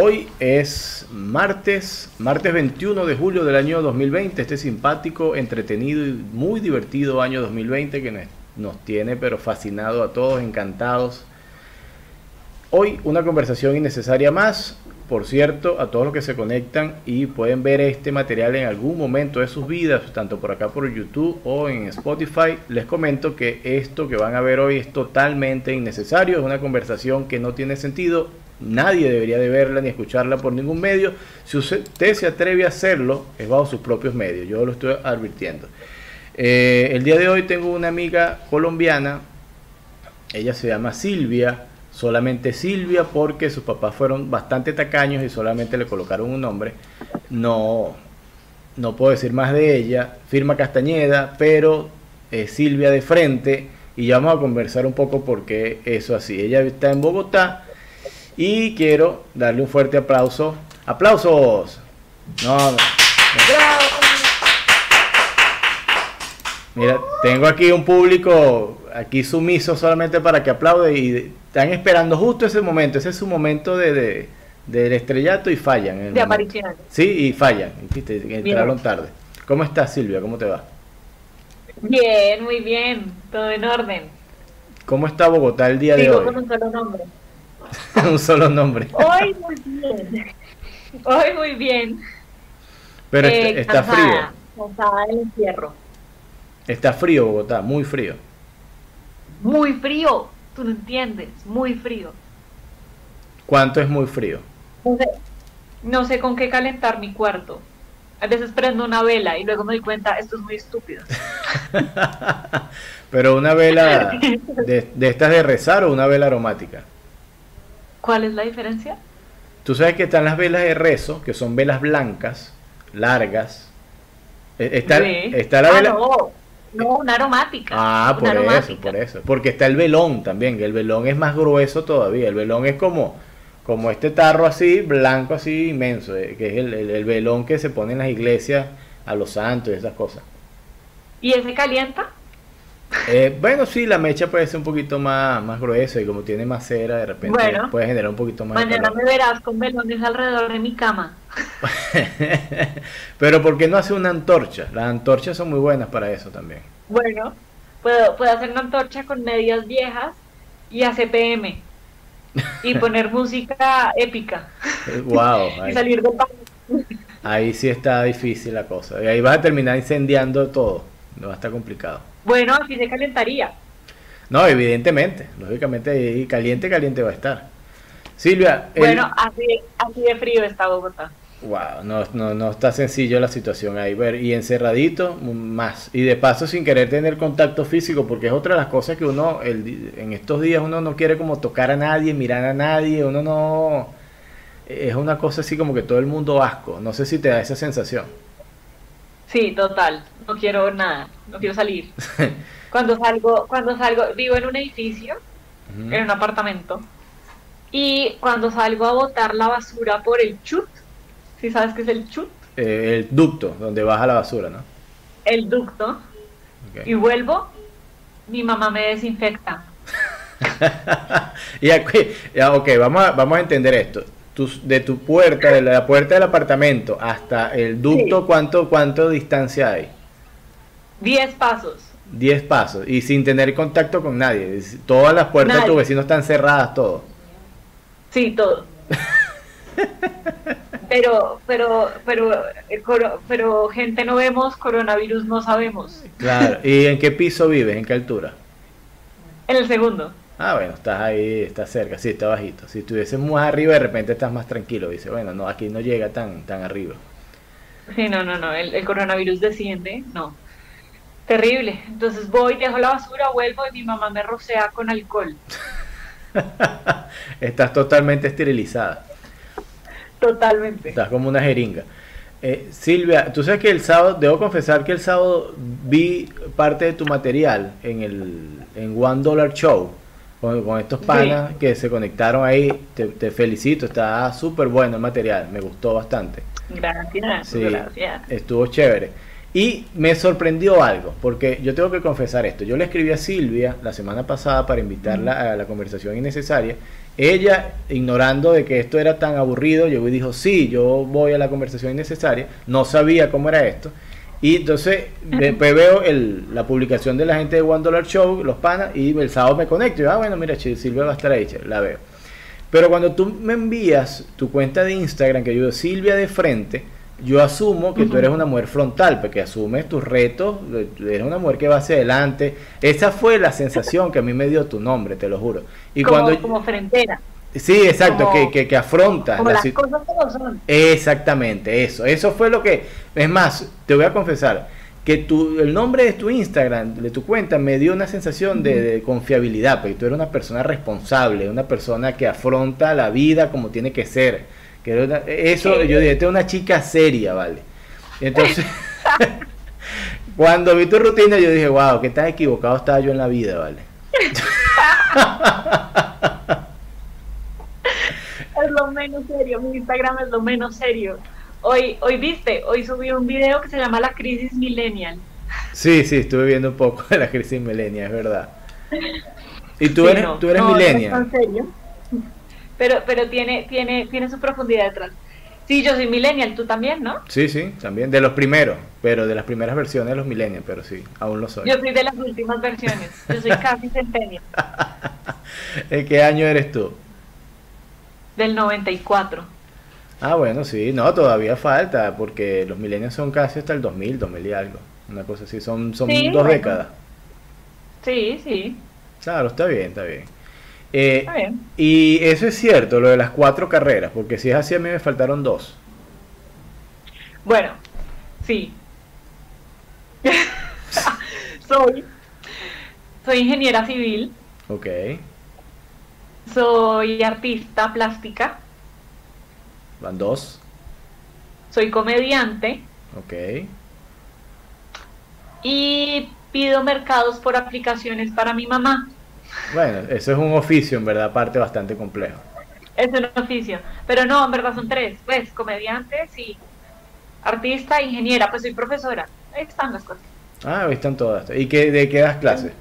Hoy es martes, martes 21 de julio del año 2020, este simpático, entretenido y muy divertido año 2020 que nos tiene pero fascinado a todos, encantados. Hoy una conversación innecesaria más, por cierto, a todos los que se conectan y pueden ver este material en algún momento de sus vidas, tanto por acá por YouTube o en Spotify, les comento que esto que van a ver hoy es totalmente innecesario, es una conversación que no tiene sentido, nadie debería de verla ni escucharla por ningún medio. Si usted se atreve a hacerlo, es bajo sus propios medios, yo lo estoy advirtiendo. Eh, el día de hoy tengo una amiga colombiana, ella se llama Silvia, solamente Silvia porque sus papás fueron bastante tacaños y solamente le colocaron un nombre. No, no puedo decir más de ella. Firma Castañeda, pero Silvia de frente. Y ya vamos a conversar un poco porque eso así. Ella está en Bogotá y quiero darle un fuerte aplauso. ¡Aplausos! No, Mira, tengo aquí un público aquí sumiso solamente para que aplaude y están esperando justo ese momento, ese es su momento de, del estrellato y fallan. De aparición. Sí, y fallan, entraron tarde. ¿Cómo estás Silvia? ¿Cómo te va? Bien, muy bien, todo en orden. ¿Cómo está Bogotá el día de hoy? con un solo nombre. Un solo nombre. Hoy muy bien. Hoy muy bien. Pero está, frío. Cansada del encierro. Está frío Bogotá, muy frío. Muy frío. Tú no entiendes, muy frío. ¿Cuánto es muy frío? No sé, con qué calentar mi cuarto. A veces prendo una vela y luego me doy cuenta, esto es muy estúpido. Pero una vela de, de, estas de rezar o una vela aromática. ¿Cuál es la diferencia? Tú sabes que están las velas de rezo, que son velas blancas, largas. E, está, está la ah, vela. No, una aromática. Ah, por eso, por eso. Porque está el velón también, que el velón es más grueso todavía. El velón es como, como este tarro así, blanco así, inmenso, eh, que es el, el, velón que se pone en las iglesias a los santos y esas cosas. ¿Y ese calienta? Eh, bueno, sí, la mecha puede ser un poquito más, más gruesa y como tiene más cera, de repente puede generar un poquito más. Mañana me verás con velones alrededor de mi cama. Pero ¿por qué no hace una antorcha? Las antorchas son muy buenas para eso también. Bueno, puedo, puedo hacer una antorcha con medias viejas y ACPM y poner música épica. Wow. y salir de Ahí sí está difícil la cosa. Y ahí vas a terminar incendiando todo. No va a estar complicado. Bueno, así se calentaría. No, evidentemente. Lógicamente, caliente, caliente va a estar. Silvia. Bueno, así, así de frío está Bogotá. Wow, no, no, no está sencillo la situación ahí. Ver, y encerradito, más. Y de paso sin querer tener contacto físico, porque es otra de las cosas que uno, el, en estos días uno no quiere como tocar a nadie, mirar a nadie, uno no... Es una cosa así como que todo el mundo asco. No sé si te da esa sensación. Sí, total. No quiero nada. No quiero salir. cuando salgo, cuando salgo, vivo en un edificio, en un apartamento. Y cuando salgo a botar la basura por el chut, ¿sí sabes qué es el chut? Eh, el ducto, donde baja la basura, ¿no? El ducto. Y vuelvo, mi mamá me desinfecta. y aquí, ya, ok, vamos a, vamos a entender esto de tu puerta, de la puerta del apartamento hasta el ducto, ¿cuánto, ¿cuánto distancia hay? Diez pasos. Diez pasos y sin tener contacto con nadie. Todas las puertas de tu vecino están cerradas, todo. Sí, todo. pero, pero, pero, pero gente no vemos, coronavirus no sabemos. Claro. ¿Y en qué piso vives? ¿En qué altura? En el segundo. Ah, bueno, estás ahí, estás cerca, sí, está bajito. Si estuvieses más arriba, de repente estás más tranquilo. Dice, bueno, no, aquí no llega tan, tan arriba. Sí, no, no, no, el, coronavirus desciende, no. Terrible. Entonces voy, dejo la basura, vuelvo y mi mamá me rocea con alcohol. estás totalmente esterilizada. Totalmente. Estás como una jeringa. Eh, Silvia, tú sabes que el sábado, debo confesar que el sábado vi parte de tu material en el en One Dollar Show con, estos panas que se conectaron ahí. Te, felicito, está súper bueno el material, me gustó bastante. Gracias, gracias. Estuvo chévere. Y me sorprendió algo, porque yo tengo que confesar esto. Yo le escribí a Silvia la semana pasada para invitarla a la conversación innecesaria. Ella, ignorando de que esto era tan aburrido, yo dijo, sí, yo voy a la conversación innecesaria. No sabía cómo era esto. Y entonces después veo el, la publicación de la gente de One Dollar Show, los panas, y el sábado me conecto. Y ah, bueno, mira, Silvia va a estar ahí, la veo. Pero cuando tú me envías tu cuenta de Instagram, que yo Silvia de frente, yo asumo que tú eres una mujer frontal, porque asumes tus retos, eres una mujer que va hacia adelante. Esa fue la sensación que a mí me dio tu nombre, te lo juro. Y como, cuando como frentera. Sí, exacto, que, que, que, afronta. Como las cosas como son. Exactamente, eso. Eso fue lo que. Es más, te voy a confesar que tu, el nombre de tu Instagram, de tu cuenta, me dio una sensación de, confiabilidad, porque tú eres una persona responsable, una persona que afronta la vida como tiene que ser. Que eso, yo dije, una chica seria, ¿vale? Entonces, cuando vi tu rutina, yo dije, wow, qué tan equivocado estaba yo en la vida, ¿vale? es lo menos serio, mi Instagram es lo menos serio. Hoy, hoy viste, hoy subí un video que se llama La Crisis Millennial. Sí, sí, estuve viendo un poco de la crisis millennial, es verdad. Y tú eres, tú eres millennial. serio. Pero, pero tiene, tiene, tiene su profundidad detrás. Sí, yo soy millennial, tú también, ¿no? Sí, sí, también. De los primeros, pero de las primeras versiones de los millennials, pero sí, aún lo soy. Yo soy de las últimas versiones. Yo soy casi centennial. ¿En qué año eres tú? Del 94. Ah, bueno, sí, no, todavía falta, porque los millennials son casi hasta el 2000, 2000 y algo. Una cosa así, son, son dos décadas. Sí, sí. Claro, está bien, está bien. Eh, está bien. Y eso es cierto, lo de las cuatro carreras, porque si es así a mí me faltaron dos. Bueno, sí. soy, soy ingeniera civil. Ok. Soy artista plástica. Van dos. Soy comediante. Ok. Y pido mercados por aplicaciones para mi mamá. Bueno, eso es un oficio, en verdad, aparte bastante complejo. Es un oficio. Pero no, en verdad son tres. Pues, comediante, sí. Artista, ingeniera, pues soy profesora. Ahí están las cosas. Ah, ahí están todas. ¿Y qué, de qué das clases?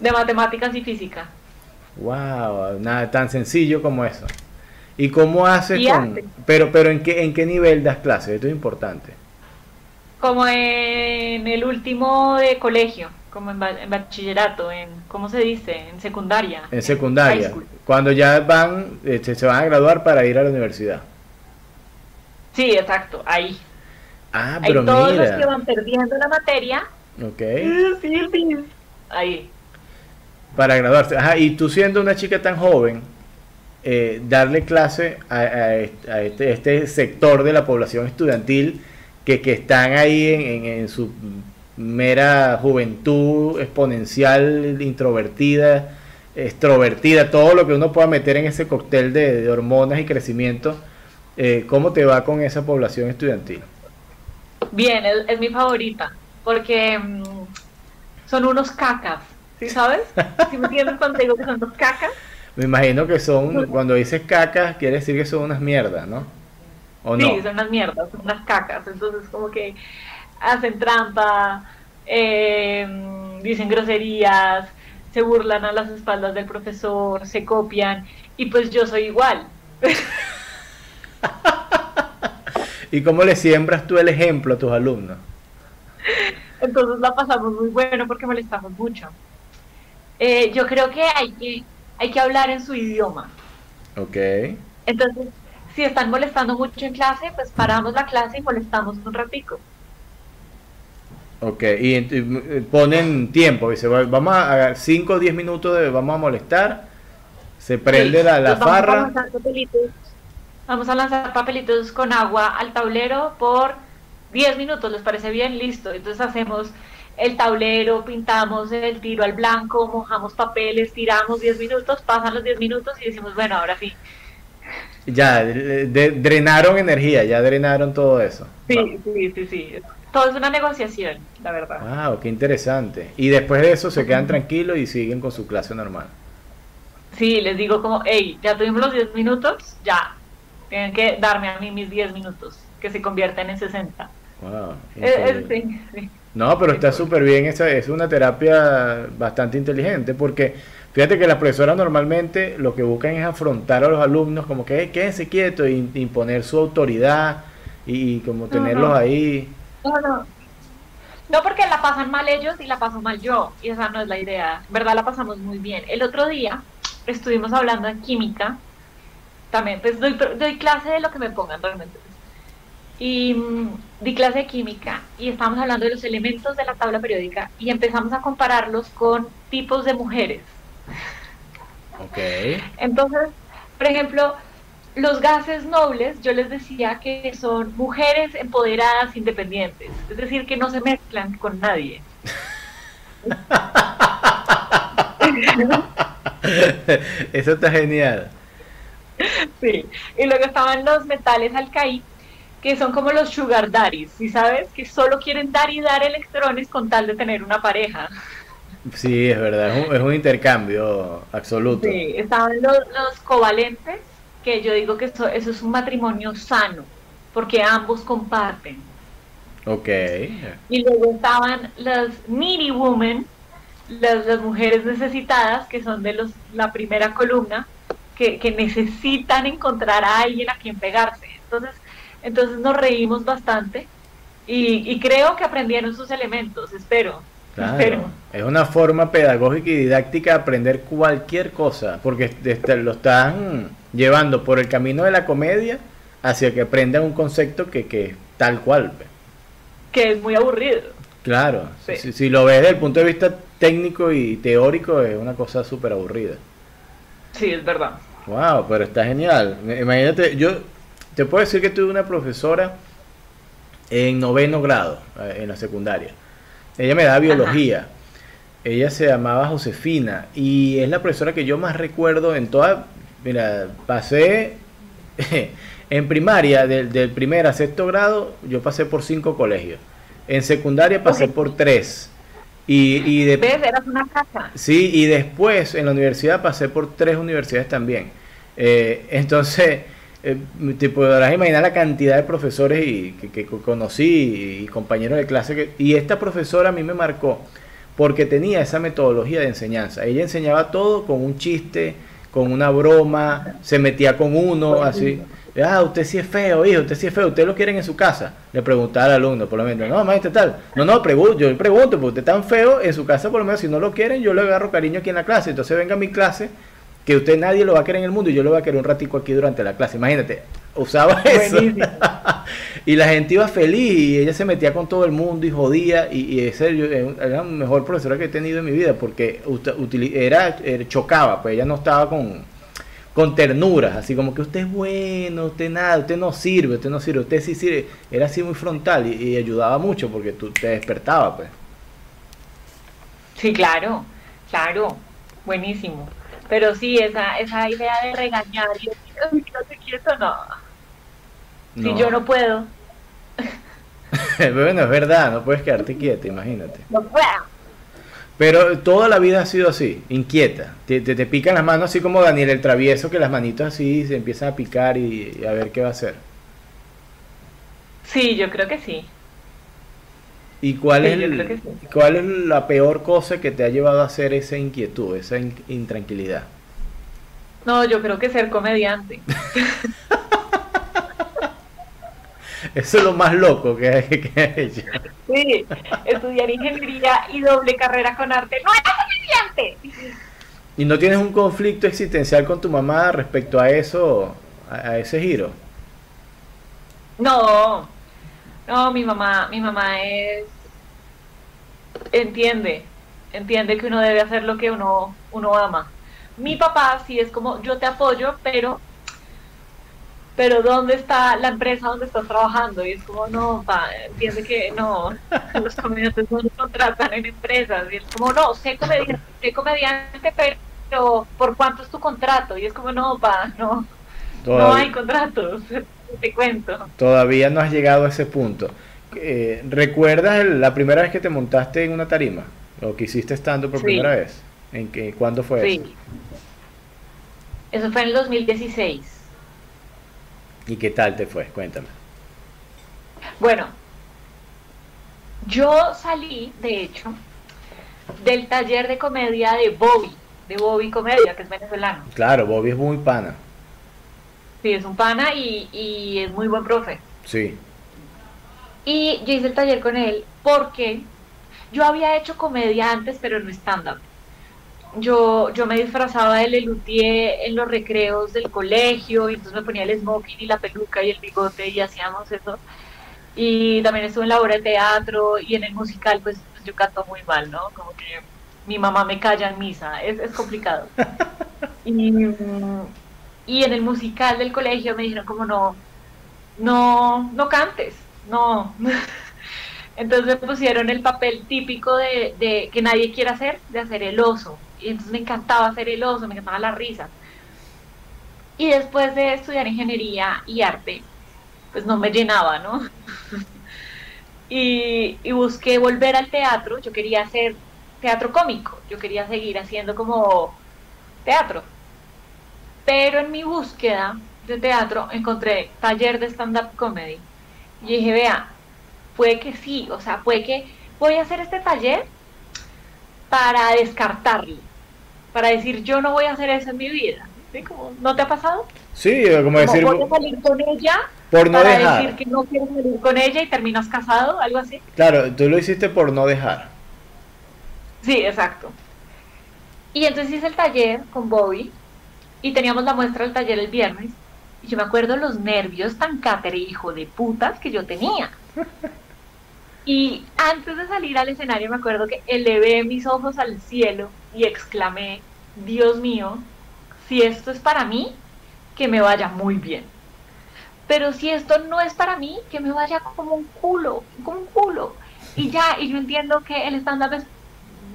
De matemáticas y física. Wow, nada tan sencillo como eso. ¿Y cómo haces con...? Pero, pero ¿en qué, ¿en qué nivel das clases? Esto es importante. Como en el último de colegio, como en, bachillerato, en, ¿cómo se dice? En secundaria. En secundaria. Cuando ya van, este, se van a graduar para ir a la universidad. Sí, exacto, ahí. Ah, pero todos los que van perdiendo la materia. Ok. Sí, sí, ahí. Para graduarse. Ajá, y tú siendo una chica tan joven, eh, darle clase a, este, este, sector de la población estudiantil que, están ahí en, su mera juventud exponencial, introvertida, extrovertida, todo lo que uno pueda meter en ese cóctel de, hormonas y crecimiento. Eh, ¿Cómo te va con esa población estudiantil? Bien, es, mi favorita, porque mm, son unos cacas, ¿sí sabes? ¿Sí me entiendes cuando digo que son unos cacas? Me imagino que son, cuando dices cacas, quiere decir que son unas mierdas, ¿no? ¿O sí, son unas mierdas, son unas cacas. Entonces, como que hacen trampa, eh, dicen groserías, se burlan a las espaldas del profesor, se copian, y pues yo soy igual. ¿Y cómo le siembras tú el ejemplo a tus alumnos? Entonces la pasamos muy bueno porque molestamos mucho. Eh, yo creo que hay que hay que hablar en su idioma. Ok. Entonces, si están molestando mucho en clase, pues paramos la clase y molestamos un ratico. Ok, y, ponen tiempo, dice, vamos a 5 o 10 minutos de vamos a molestar, se prende la, la farra. vamos a lanzar papelitos con agua al tablero por 10 minutos, ¿les parece bien? Listo, entonces hacemos el tablero, pintamos el tiro al blanco, mojamos papeles, tiramos 10 minutos, pasan los 10 minutos y decimos, bueno, ahora sí. Ya, drenaron energía, ya drenaron todo eso. Sí, sí, sí, sí. Todo es una negociación, la verdad. Wow, qué interesante. Y después de eso se quedan tranquilos y siguen con su clase normal. Sí, les digo como, hey, ya tuvimos los 10 minutos, ya. Tienen que darme a mí mis 10 minutos, que se convierten en 60. Wow. No, pero está súper bien, esa es una terapia bastante inteligente porque fíjate que las profesoras normalmente lo que buscan es afrontar a los alumnos como que quédense quietos e imponer su autoridad y, como tenerlos ahí. No, no. No, porque la pasan mal ellos y la paso mal yo, y esa no es la idea. verdad la pasamos muy bien. El otro día estuvimos hablando de química, también, pues doy, doy clase de lo que me pongan realmente y mm, di clase de química y estábamos hablando de los elementos de la tabla periódica y empezamos a compararlos con tipos de mujeres. Ok. Entonces, por ejemplo, los gases nobles, yo les decía que son mujeres empoderadas, independientes, es decir, que no se mezclan con nadie. Eso está genial. Sí, y luego estaban los metales alcaí, que son como los sugar daddies, ¿sí sabes? Que solo quieren dar y dar electrones con tal de tener una pareja. Sí, es verdad, es un, intercambio absoluto. Sí, estaban los, covalentes, que yo digo que eso, es un matrimonio sano, porque ambos comparten. Ok. Y luego estaban las needy women, las, las mujeres necesitadas, que son de los la primera columna, que, que necesitan encontrar a alguien a quien pegarse. Entonces, entonces nos reímos bastante y, creo que aprendieron sus elementos, espero. Claro, es una forma pedagógica y didáctica de aprender cualquier cosa, porque lo están llevando por el camino de la comedia hacia que aprendan un concepto que, que es tal cual. Que es muy aburrido. Claro, si, lo ves desde el punto de vista técnico y teórico es una cosa súper aburrida. Sí, es verdad. Wow, pero está genial. Imagínate, yo te puedo decir que tuve una profesora en noveno grado, eh, en la secundaria. Ella me da biología. Ella se llamaba Josefina y es la profesora que yo más recuerdo en toda... Mira, pasé en primaria, del, primer a sexto grado, yo pasé por cinco colegios. En secundaria pasé por tres. Y, y de, ¿Ves? Eras una casa. Sí, y después en la universidad pasé por tres universidades también. Eh, entonces eh, te podrás imaginar la cantidad de profesores y, que, conocí y, compañeros de clase. Que, y esta profesora a mí me marcó porque tenía esa metodología de enseñanza. Ella enseñaba todo con un chiste, con una broma, se metía con uno, así. Ah, usted sí es feo, hijo, usted sí es feo, usted lo quieren en su casa. Le preguntaba al alumno, por lo menos, no, maestro, tal. No, no, pregunto, yo le pregunto, porque usted es tan feo, en su casa, por lo menos, si no lo quieren, yo le agarro cariño aquí en la clase. Entonces venga a mi clase que usted nadie lo va a querer en el mundo y yo lo voy a querer un ratico aquí durante la clase. Imagínate, usaba eso. y la gente iba feliz y ella se metía con todo el mundo y jodía y, ese era la mejor profesora que he tenido en mi vida porque era, chocaba, pues ella no estaba con, con ternuras, así como que usted es bueno, usted nada, usted no sirve, usted no sirve, usted sí sirve. Era así muy frontal y, y ayudaba mucho porque tú te despertaba, pues. Sí, claro, claro, buenísimo. Pero sí, esa, esa idea de regañar y decir, no te quieto, no. Si yo no puedo. bueno, es verdad, no puedes quedarte quieta, imagínate. No puedo. Pero toda la vida ha sido así, inquieta. Te, te, pican las manos así como Daniel el travieso, que las manitos así se empiezan a picar y, a ver qué va a hacer. Sí, yo creo que sí. ¿Y cuál, es cuál es la peor cosa que te ha llevado a hacer esa inquietud, esa intranquilidad? No, yo creo que ser comediante. Eso es lo más loco que, hay, que hecho. Sí, estudiar ingeniería y doble carrera con arte. ¡No eres comediante! ¿Y no tienes un conflicto existencial con tu mamá respecto a eso, a ese giro? No, no, mi mamá, mi mamá es entiende, entiende que uno debe hacer lo que uno, uno ama. Mi papá sí es como, yo te apoyo, pero pero ¿dónde está la empresa donde estás trabajando? Y es como, no, pa, entiende que no, los comediantes no contratan en empresas. Y es como, no, sé comediante, sé comediante, pero ¿por cuánto es tu contrato? Y es como, no, pa, no, no hay contratos, te cuento. Todavía no has llegado a ese punto. Eh, ¿Recuerdas la primera vez que te montaste en una tarima? ¿O que hiciste estando por primera vez? ¿En qué, ¿Cuándo fue sí. eso? Eso fue en el 2016. ¿Y qué tal te fue? Cuéntame. Bueno, Yo salí, de hecho, del taller de comedia de Bobby, de Bobby Comedia, que es venezolano. Claro, Bobby es muy pana. Sí, es un pana y, y es muy buen profe. Sí. Y yo hice el taller con él porque yo había hecho comedia antes, pero no stand-up. Yo, yo me disfrazaba de Lelutier en los recreos del colegio, y entonces me ponía el smoking y la peluca y el bigote y hacíamos eso. Y también estuve en la obra de teatro y en el musical, pues, pues yo canto muy mal, ¿no? Como que mi mamá me calla en misa, es, es complicado. y, y en el musical del colegio me dijeron como no, no, no cantes, no. Entonces me pusieron el papel típico de, de, que nadie quiere hacer, de hacer el oso. Y entonces me encantaba hacer el oso, me encantaba la risa. Y después de estudiar ingeniería y arte, pues no me llenaba, ¿no? y, y busqué volver al teatro, yo quería hacer teatro cómico, yo quería seguir haciendo como teatro. Pero en mi búsqueda de teatro encontré taller de stand-up comedy. Y dije, vea, puede que sí, o sea, puede que voy a hacer este taller para descartarlo, para decir, yo no voy a hacer eso en mi vida. ¿Sí? Como, ¿No te ha pasado? Sí, como, decir... Voy a salir con ella por no para dejar. decir que no quiero salir con ella y terminas casado, algo así. Claro, tú lo hiciste por no dejar. Sí, exacto. Y entonces hice el taller con Bobby y teníamos la muestra del taller el viernes. Y yo me acuerdo los nervios tan cátere, hijo de putas, que yo tenía. Y antes de salir al escenario me acuerdo que elevé mis ojos al cielo y exclamé, Dios mío, si esto es para mí, que me vaya muy bien. Pero si esto no es para mí, que me vaya como un culo, como un culo. Y ya, y yo entiendo que el stand-up es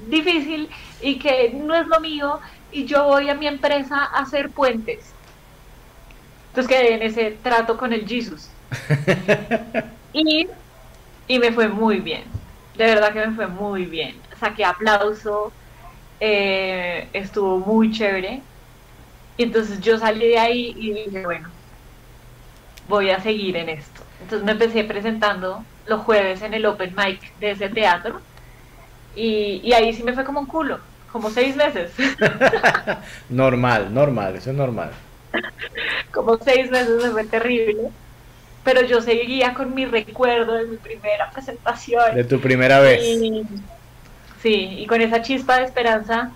difícil y que no es lo mío y yo voy a mi empresa a hacer puentes. Entonces quedé en ese trato con el Jesus. y, y me fue muy bien. De verdad que me fue muy bien. Saqué aplauso, eh, estuvo muy chévere. Y entonces yo salí de ahí y dije, bueno, voy a seguir en esto. Entonces me empecé presentando los jueves en el open mic de ese teatro. Y, y ahí sí me fue como un culo, como seis meses. normal, normal, eso es normal. como seis meses me fue terrible. Pero yo seguía con mi recuerdo de mi primera presentación. De tu primera vez. Y, sí, y con esa chispa de esperanza,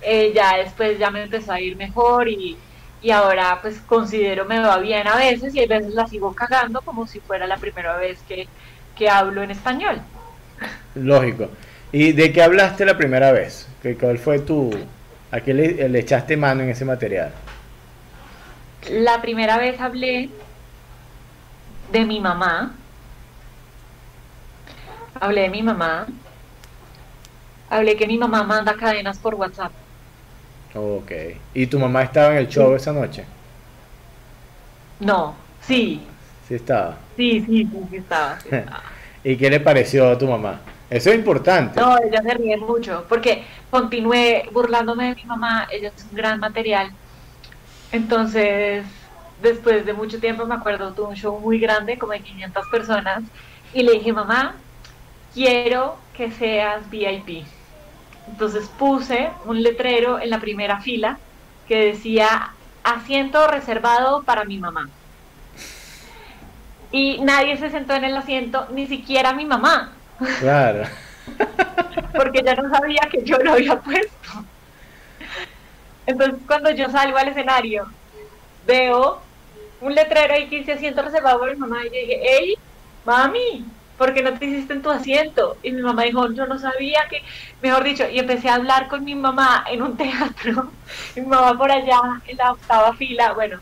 eh, ya después ya me empezó a ir mejor y, y ahora pues considero me va bien a veces y a veces la sigo cagando como si fuera la primera vez que, que hablo en español. Lógico. ¿Y de qué hablaste la primera vez? ¿Qué- ¿Cuál fue tu... ¿A qué le, le echaste mano en ese material? La primera vez hablé de mi mamá. Hablé de mi mamá. Hablé que mi mamá manda cadenas por WhatsApp. Ok. ¿Y tu mamá estaba en el show esa noche? No, sí, Sí estaba. sí, sí, sí, sí estaba. sí estaba. ¿Y qué le pareció a tu mamá? Eso es importante. No, ella se ríe mucho, porque continué burlándome de mi mamá, ella es un gran material. Entonces, después de mucho tiempo, me acuerdo, tuve un show muy grande, como de 500 personas, y le dije, mamá, quiero que seas VIP. Entonces puse un letrero en la primera fila que decía, asiento reservado para mi mamá. Y nadie se sentó en el asiento, ni siquiera mi mamá Claro. porque ella no sabía que yo lo había puesto. Entonces, cuando yo salgo al escenario, veo un letrero ahí que dice asiento reservado por mi mamá, y yo dije, hey, mami, ¿por qué no te hiciste en tu asiento? Y mi mamá dijo, yo no sabía que, mejor dicho, y empecé a hablar con mi mamá en un teatro, mi mamá por allá en la octava fila, bueno.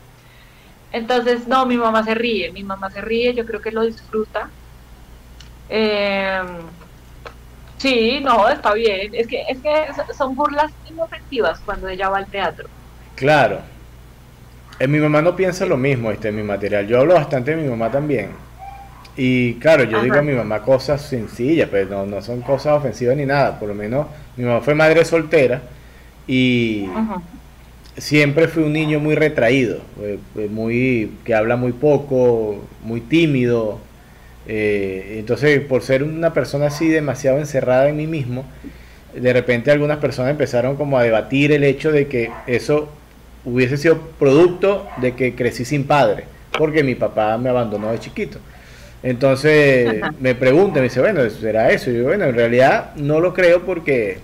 Entonces, no, mi mamá se ríe, mi mamá se ríe, yo creo que lo disfruta. Eh, Sí, no, está bien. Es que, es que son burlas inofensivas cuando ella va al teatro. Claro. Eh, mi mamá no piensa lo mismo este, en mi material. Yo hablo bastante de mi mamá también. Y claro, yo Ajá. digo a mi mamá cosas sencillas, pero no, no son cosas ofensivas ni nada. Por lo menos mi mamá fue madre soltera y siempre fui un niño muy retraído, eh, eh, muy que habla muy poco, muy tímido. Eh, entonces, por ser una persona así demasiado encerrada en mí mismo, de repente algunas personas empezaron como a debatir el hecho de que eso hubiese sido producto de que crecí sin padre, porque mi papá me abandonó de chiquito. Entonces me pregunta, me dice, bueno, ¿será eso? Y yo, bueno, en realidad no lo creo porque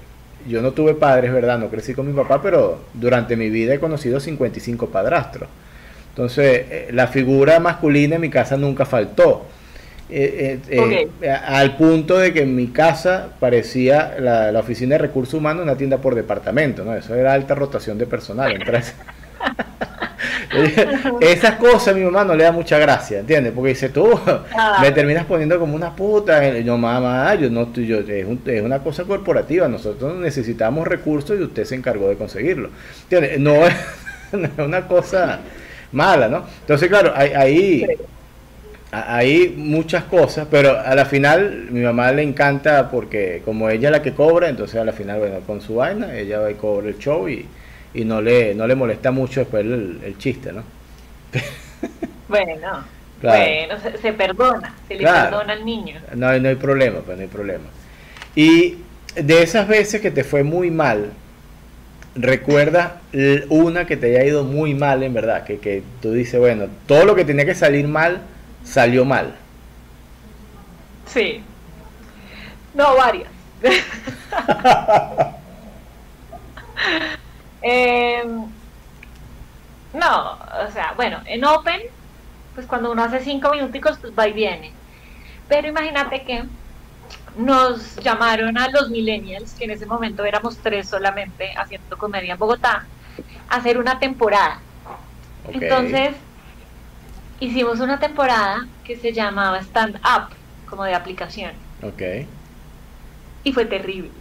yo no tuve padres, ¿verdad? No crecí con mi papá, pero durante mi vida he conocido 55 padrastros. Entonces, eh, la figura masculina en mi casa nunca faltó. Eh, eh, al punto de que en mi casa parecía la, oficina de recursos humanos una tienda por departamento, ¿no? Eso era alta rotación de personal. Esas cosas a mi mamá no le da mucha gracia, ¿entiendes? Porque dice, tú ah. me terminas poniendo como una puta. Yo, mamá, yo no, yo, es, es, una cosa corporativa, nosotros necesitamos recursos y usted se encargó de conseguirlo. ¿Entiendes? No es, una cosa mala, ¿no? Entonces, claro, ahí hay muchas cosas, pero a la final mi mamá le encanta porque como ella es la que cobra, entonces a la final, bueno, con su vaina, ella va y cobra el show y, y no, le, no le molesta mucho después el, chiste, ¿no? Bueno, bueno, se, perdona, se le perdona al niño. No, no hay problema, pues no hay problema. Y de esas veces que te fue muy mal, recuerda una que te haya ido muy mal, en verdad, que, que tú dices, bueno, todo lo que tenía que salir mal, salió mal. Sí. No, varias. Em, no, o sea, bueno, en Open, pues cuando uno hace cinco minuticos, pues va y viene. Pero imagínate que nos llamaron a los millennials, que en ese momento éramos tres solamente haciendo comedia en Bogotá, a hacer una temporada. Entonces, hicimos una temporada que se llamaba Stand Up, como de aplicación. Ok. Y fue terrible.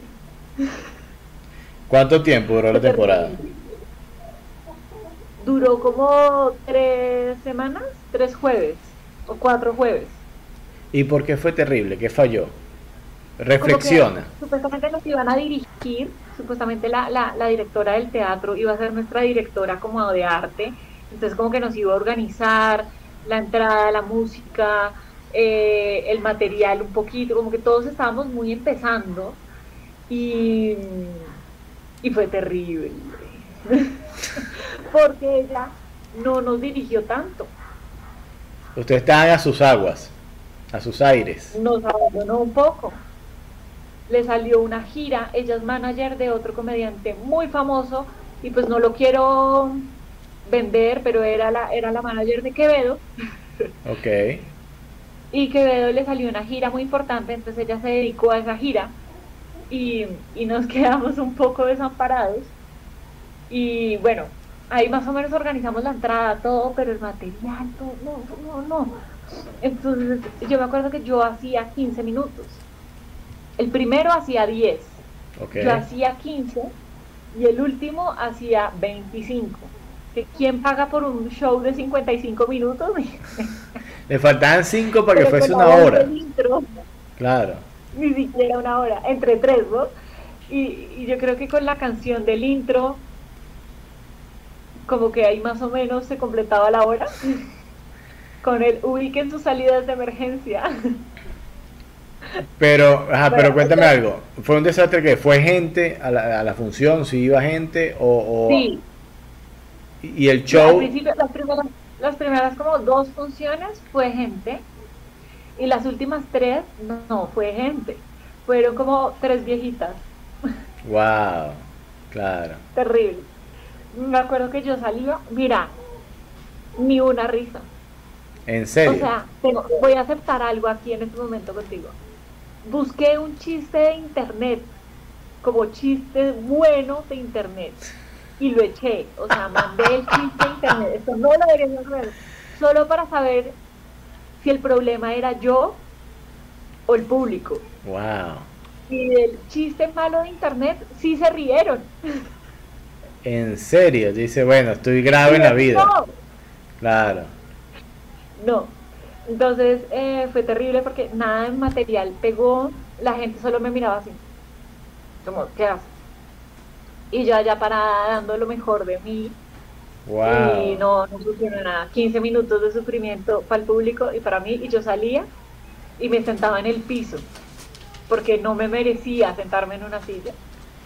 ¿Cuánto tiempo duró la temporada? Duró como tres semanas, tres jueves o cuatro jueves. ¿Y por qué fue terrible? ¿Qué falló? Reflexiona. supuestamente nos iban a dirigir, supuestamente la, la, la directora del teatro iba a ser nuestra directora como de arte, entonces como que nos iba a organizar, la entrada, la música, eh, el material un poquito, como que todos estábamos muy empezando y, y fue terrible, porque ella no nos dirigió tanto. Ustedes estaban a sus aguas, a sus aires. Nos abandonó un poco. Le salió una gira, ella es manager de otro comediante muy famoso y pues no lo quiero vender, pero era la, era la manager de Quevedo. Ok. Y Quevedo le salió una gira muy importante, entonces ella se dedicó a esa gira y, nos quedamos un poco desamparados. Y bueno, ahí más o menos organizamos la entrada, todo, pero el material, todo, no, no, no. Entonces yo me acuerdo que yo hacía 15 minutos. El primero hacía 10. Yo hacía 15 y el último hacía 25 quién paga por un show de 55 minutos. Le faltaban 5 para que fuese una hora. Claro. Ni siquiera una hora, entre tres, ¿no? Y, yo creo que con la canción del intro, como que ahí más o menos se completaba la hora. con el ubiquen sus salidas de emergencia. Pero, ajá, pero cuéntame algo. ¿Fue un desastre que fue gente a la, a la función? ¿Si iba gente? O, o... Sí, y el show. las primeras, las primeras como dos funciones fue gente. Y las últimas tres no, fue gente. Fueron como tres viejitas. Wow, claro. Terrible. Me acuerdo que yo salía, mira, ni una risa. ¿En serio? O sea, voy a aceptar algo aquí en este momento contigo. Busqué un chiste de internet, como chiste bueno de internet y lo eché. O sea, mandé el chiste a internet. Esto no lo debería hacer. Solo para saber si el problema era yo o el público. Wow. Y del chiste malo de internet sí se rieron. En serio, dice, bueno, estoy grave en la vida. No. Claro. No. Entonces eh, fue terrible porque nada de material pegó, la gente solo me miraba así. Como, ¿qué haces? Y yo allá parada dando lo mejor de mí. Y no, no funcionó nada. 15 minutos de sufrimiento para el público y para mí, y yo salía y me sentaba en el piso porque no me merecía sentarme en una silla.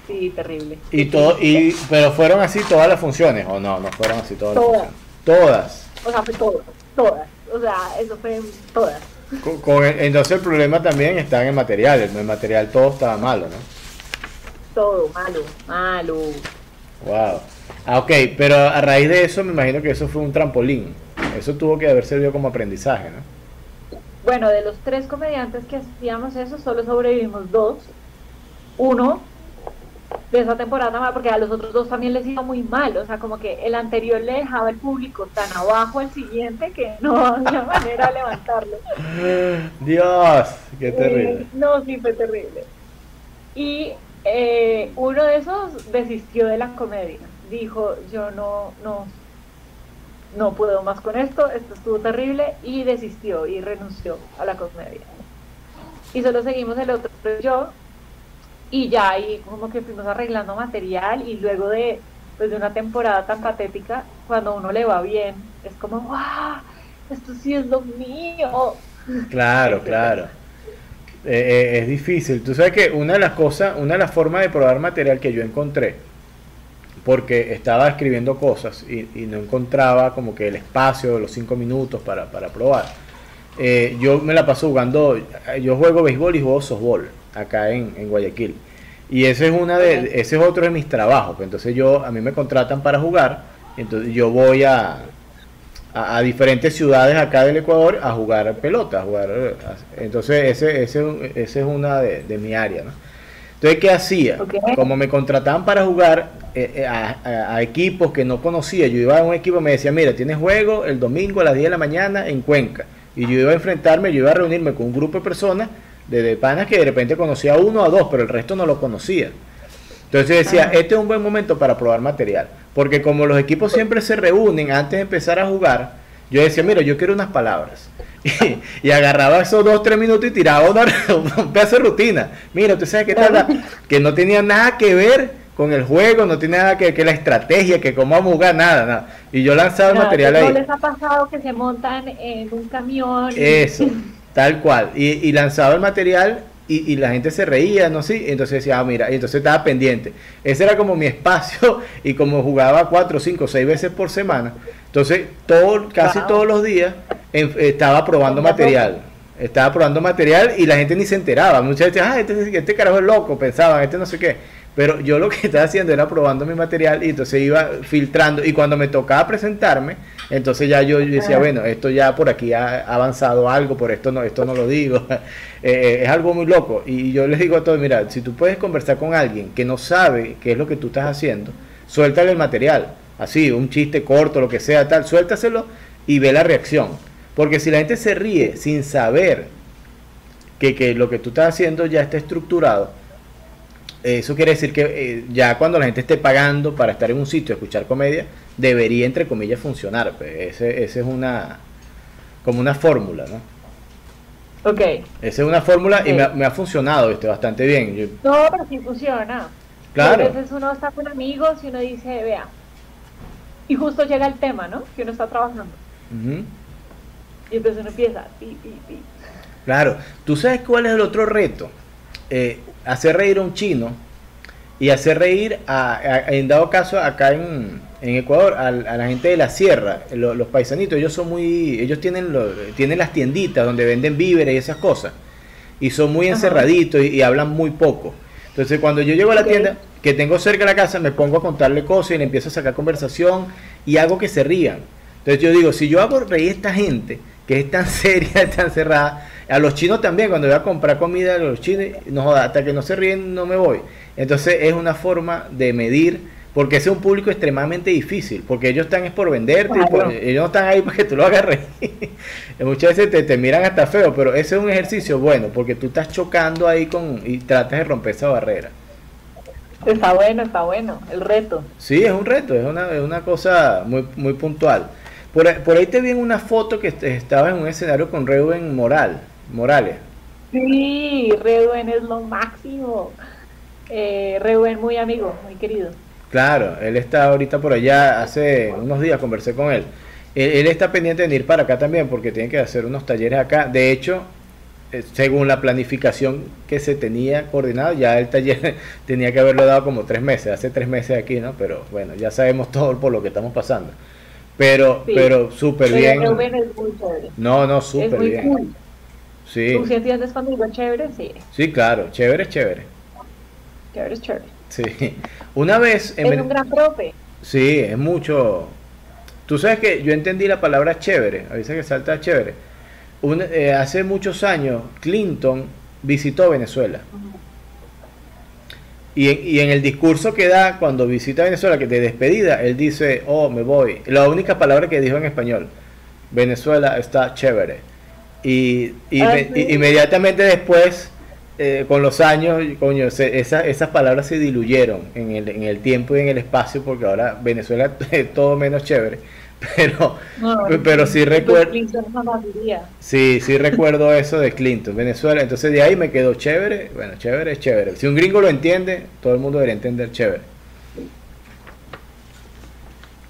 Sí, terrible. Y todo, y, pero fueron así todas las funciones, o no, no fueron así todas. Todas. Todas. O sea, fue todas, todas. O sea, eso fue todas. entonces el problema también está en el material, el, material todo estaba malo, ¿no? Todo malo, malo. Wow. Ah, ok, pero a raíz de eso me imagino que eso fue un trampolín. Eso tuvo que haber servido como aprendizaje, ¿no? Bueno, de los tres comediantes que hacíamos eso, solo sobrevivimos dos. Uno de esa temporada, porque a los otros dos también les iba muy mal, o sea, como que el anterior le dejaba el público tan abajo al siguiente que no había manera de levantarlo. Dios, qué eh, terrible. no, sí, fue terrible. Y eh, uno de esos desistió de la comedia, dijo, yo no, no, no puedo más con esto, esto estuvo terrible, y desistió y renunció a la comedia. Y solo seguimos el otro yo, y ya ahí como que fuimos arreglando material y luego de, pues, de una temporada tan patética, cuando uno le va bien, es como, ¡wow! Esto sí es lo mío. Claro, claro. Eh, eh, es difícil. Tú sabes que una de las cosas, una de las formas de probar material que yo encontré, porque estaba escribiendo cosas y, no encontraba como que el espacio de los cinco minutos para, para probar. Eh, yo me la paso jugando, yo juego béisbol y juego softball acá en, en Guayaquil. Y ese es una de, ese es otro de mis trabajos. Entonces yo, a mí me contratan para jugar, entonces yo voy a, a, diferentes ciudades acá del Ecuador a jugar pelota, a jugar, entonces ese, ese, ese es una de, de mi área, ¿no? Entonces, ¿qué hacía? Como me contrataban para jugar eh, eh, a, a, equipos que no conocía, yo iba a un equipo y me decía, mira, tienes juego el domingo a las 10 de la mañana en Cuenca. Y yo iba a enfrentarme, yo iba a reunirme con un grupo de personas de, panas que de repente conocía a uno o a dos, pero el resto no lo conocía. Entonces decía, este es un buen momento para probar material, porque como los equipos siempre se reúnen antes de empezar a jugar, yo decía, mira, yo quiero unas palabras. Y, agarraba esos dos, tres minutos y tiraba una, un pedazo de rutina. Mira, usted sabe que tal, que no tenía nada que ver con el juego, no tiene nada que ver que la estrategia, que cómo vamos a jugar, nada, nada. Y yo lanzaba el material ahí. ¿No les ha pasado que se montan en un camión? Eso. Tal cual. Y, y lanzaba el material y, la gente se reía, no sé, entonces decía, ah, mira, y entonces estaba pendiente. Ese era como mi espacio y como jugaba cuatro, cinco, seis veces por semana, entonces todo, casi todos los días estaba probando material. Estaba probando material y la gente ni se enteraba. Muchas veces, ah, este, este carajo es loco, pensaban, este no sé qué. Pero yo lo que estaba haciendo era probando mi material y entonces iba filtrando. Y cuando me tocaba presentarme, entonces ya yo, decía, bueno, esto ya por aquí ha avanzado algo, por esto no, esto no lo digo. Eh, eh, es algo muy loco. Y yo les digo a todos, mira, si tú puedes conversar con alguien que no sabe qué es lo que tú estás haciendo, suéltale el material. Así, un chiste corto, lo que sea, tal, suéltaselo y ve la reacción. Porque si la gente se ríe sin saber que, que lo que tú estás haciendo ya está estructurado, eso quiere decir que eh, ya cuando la gente esté pagando para estar en un sitio, escuchar comedia, debería, entre comillas, funcionar. Pues. Ese, ese es una, como una fórmula, ¿no? Ok. Esa es una fórmula y me ha, funcionado este, bastante bien. no, pero sí funciona. Claro. a veces uno está con amigos y uno dice, vea, y justo llega el tema, ¿no? Que uno está trabajando. Y entonces uno empieza, pi, pi, pi. Claro. ¿Tú sabes cuál es el otro reto? Eh, hacer reír a un chino y hacer reír, a, en dado caso, acá en, en Ecuador, a, la gente de la sierra, los paisanitos, ellos son muy, ellos tienen, tienen las tienditas donde venden víveres y esas cosas, y son muy encerraditos y, hablan muy poco. Entonces, cuando yo llego a la tienda, que tengo cerca de la casa, me pongo a contarle cosas y le empiezo a sacar conversación y hago que se rían. Entonces yo digo, si yo hago reír a esta gente, que es tan seria, tan cerrada, a los chinos también, cuando voy a comprar comida a los chinos, no hasta que no se ríen no me voy. Entonces es una forma de medir, porque ese es un público extremadamente difícil, porque ellos están es por venderte, ellos no están ahí para que tú lo hagas reír. Muchas veces te, miran hasta feo, pero ese es un ejercicio bueno, porque tú estás chocando ahí con y tratas de romper esa barrera. Está bueno, está bueno, el reto. Sí, es un reto, es una, es una cosa muy, muy puntual. Por, por ahí te vi en una foto que estaba en un escenario con Reuben Moral. Morales. Sí, Reduen es lo máximo. Eh, muy amigo, muy querido. Claro, él está ahorita por allá, hace unos días conversé con él. él. está pendiente de ir para acá también porque tiene que hacer unos talleres acá. De hecho, eh, según la planificación que se tenía coordinado, ya el taller tenía que haberlo dado como tres meses, hace tres meses aquí, ¿no? Pero bueno, ya sabemos todo por lo que estamos pasando. Pero, pero súper bien. No, no, súper bien. Cool. Sí. ¿Tú sí entiendes cuando digo chévere? Sí. Sí, claro, chévere es chévere. Chévere chévere. Sí. Una vez... En es un gran profe. Sí, es mucho... Tú sabes que yo entendí la palabra chévere, a veces que salta chévere eh, hace muchos años Clinton visitó Venezuela. Y en, el discurso que da cuando visita Venezuela, que de despedida, él dice, oh, me voy. La única palabra que dijo en español, Venezuela está chévere. Y, ah, inmediatamente después, eh, con los años, coño, esas palabras se diluyeron en el, en el tiempo y en el espacio, porque ahora Venezuela es todo menos chévere. pero pero sí recuerdo sí sí recuerdo eso de Clinton Venezuela. Entonces de ahí me quedó chévere. Bueno chévere es chévere. Si un gringo lo entiende todo el mundo debería entender chévere.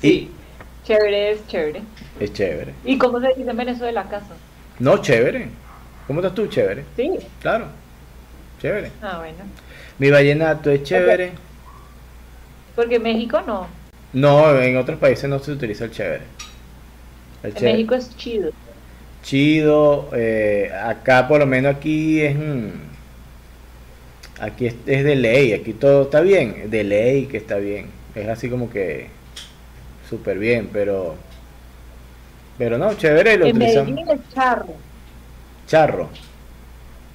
Sí. Chévere es chévere. Es chévere. Y cómo se dice en Venezuela acaso no chévere. Cómo estás tú chévere. Sí. Claro. Chévere. Ah bueno. Mi vallenato es chévere. Porque México no. No, en otros países no se utiliza el chévere. en México es chido. Chido, eh, acá por lo menos aquí es... aquí es, de ley, aquí todo está bien, de ley que está bien. Es así como que súper bien, pero... Pero no, chévere lo en Medellín es charro. Charro.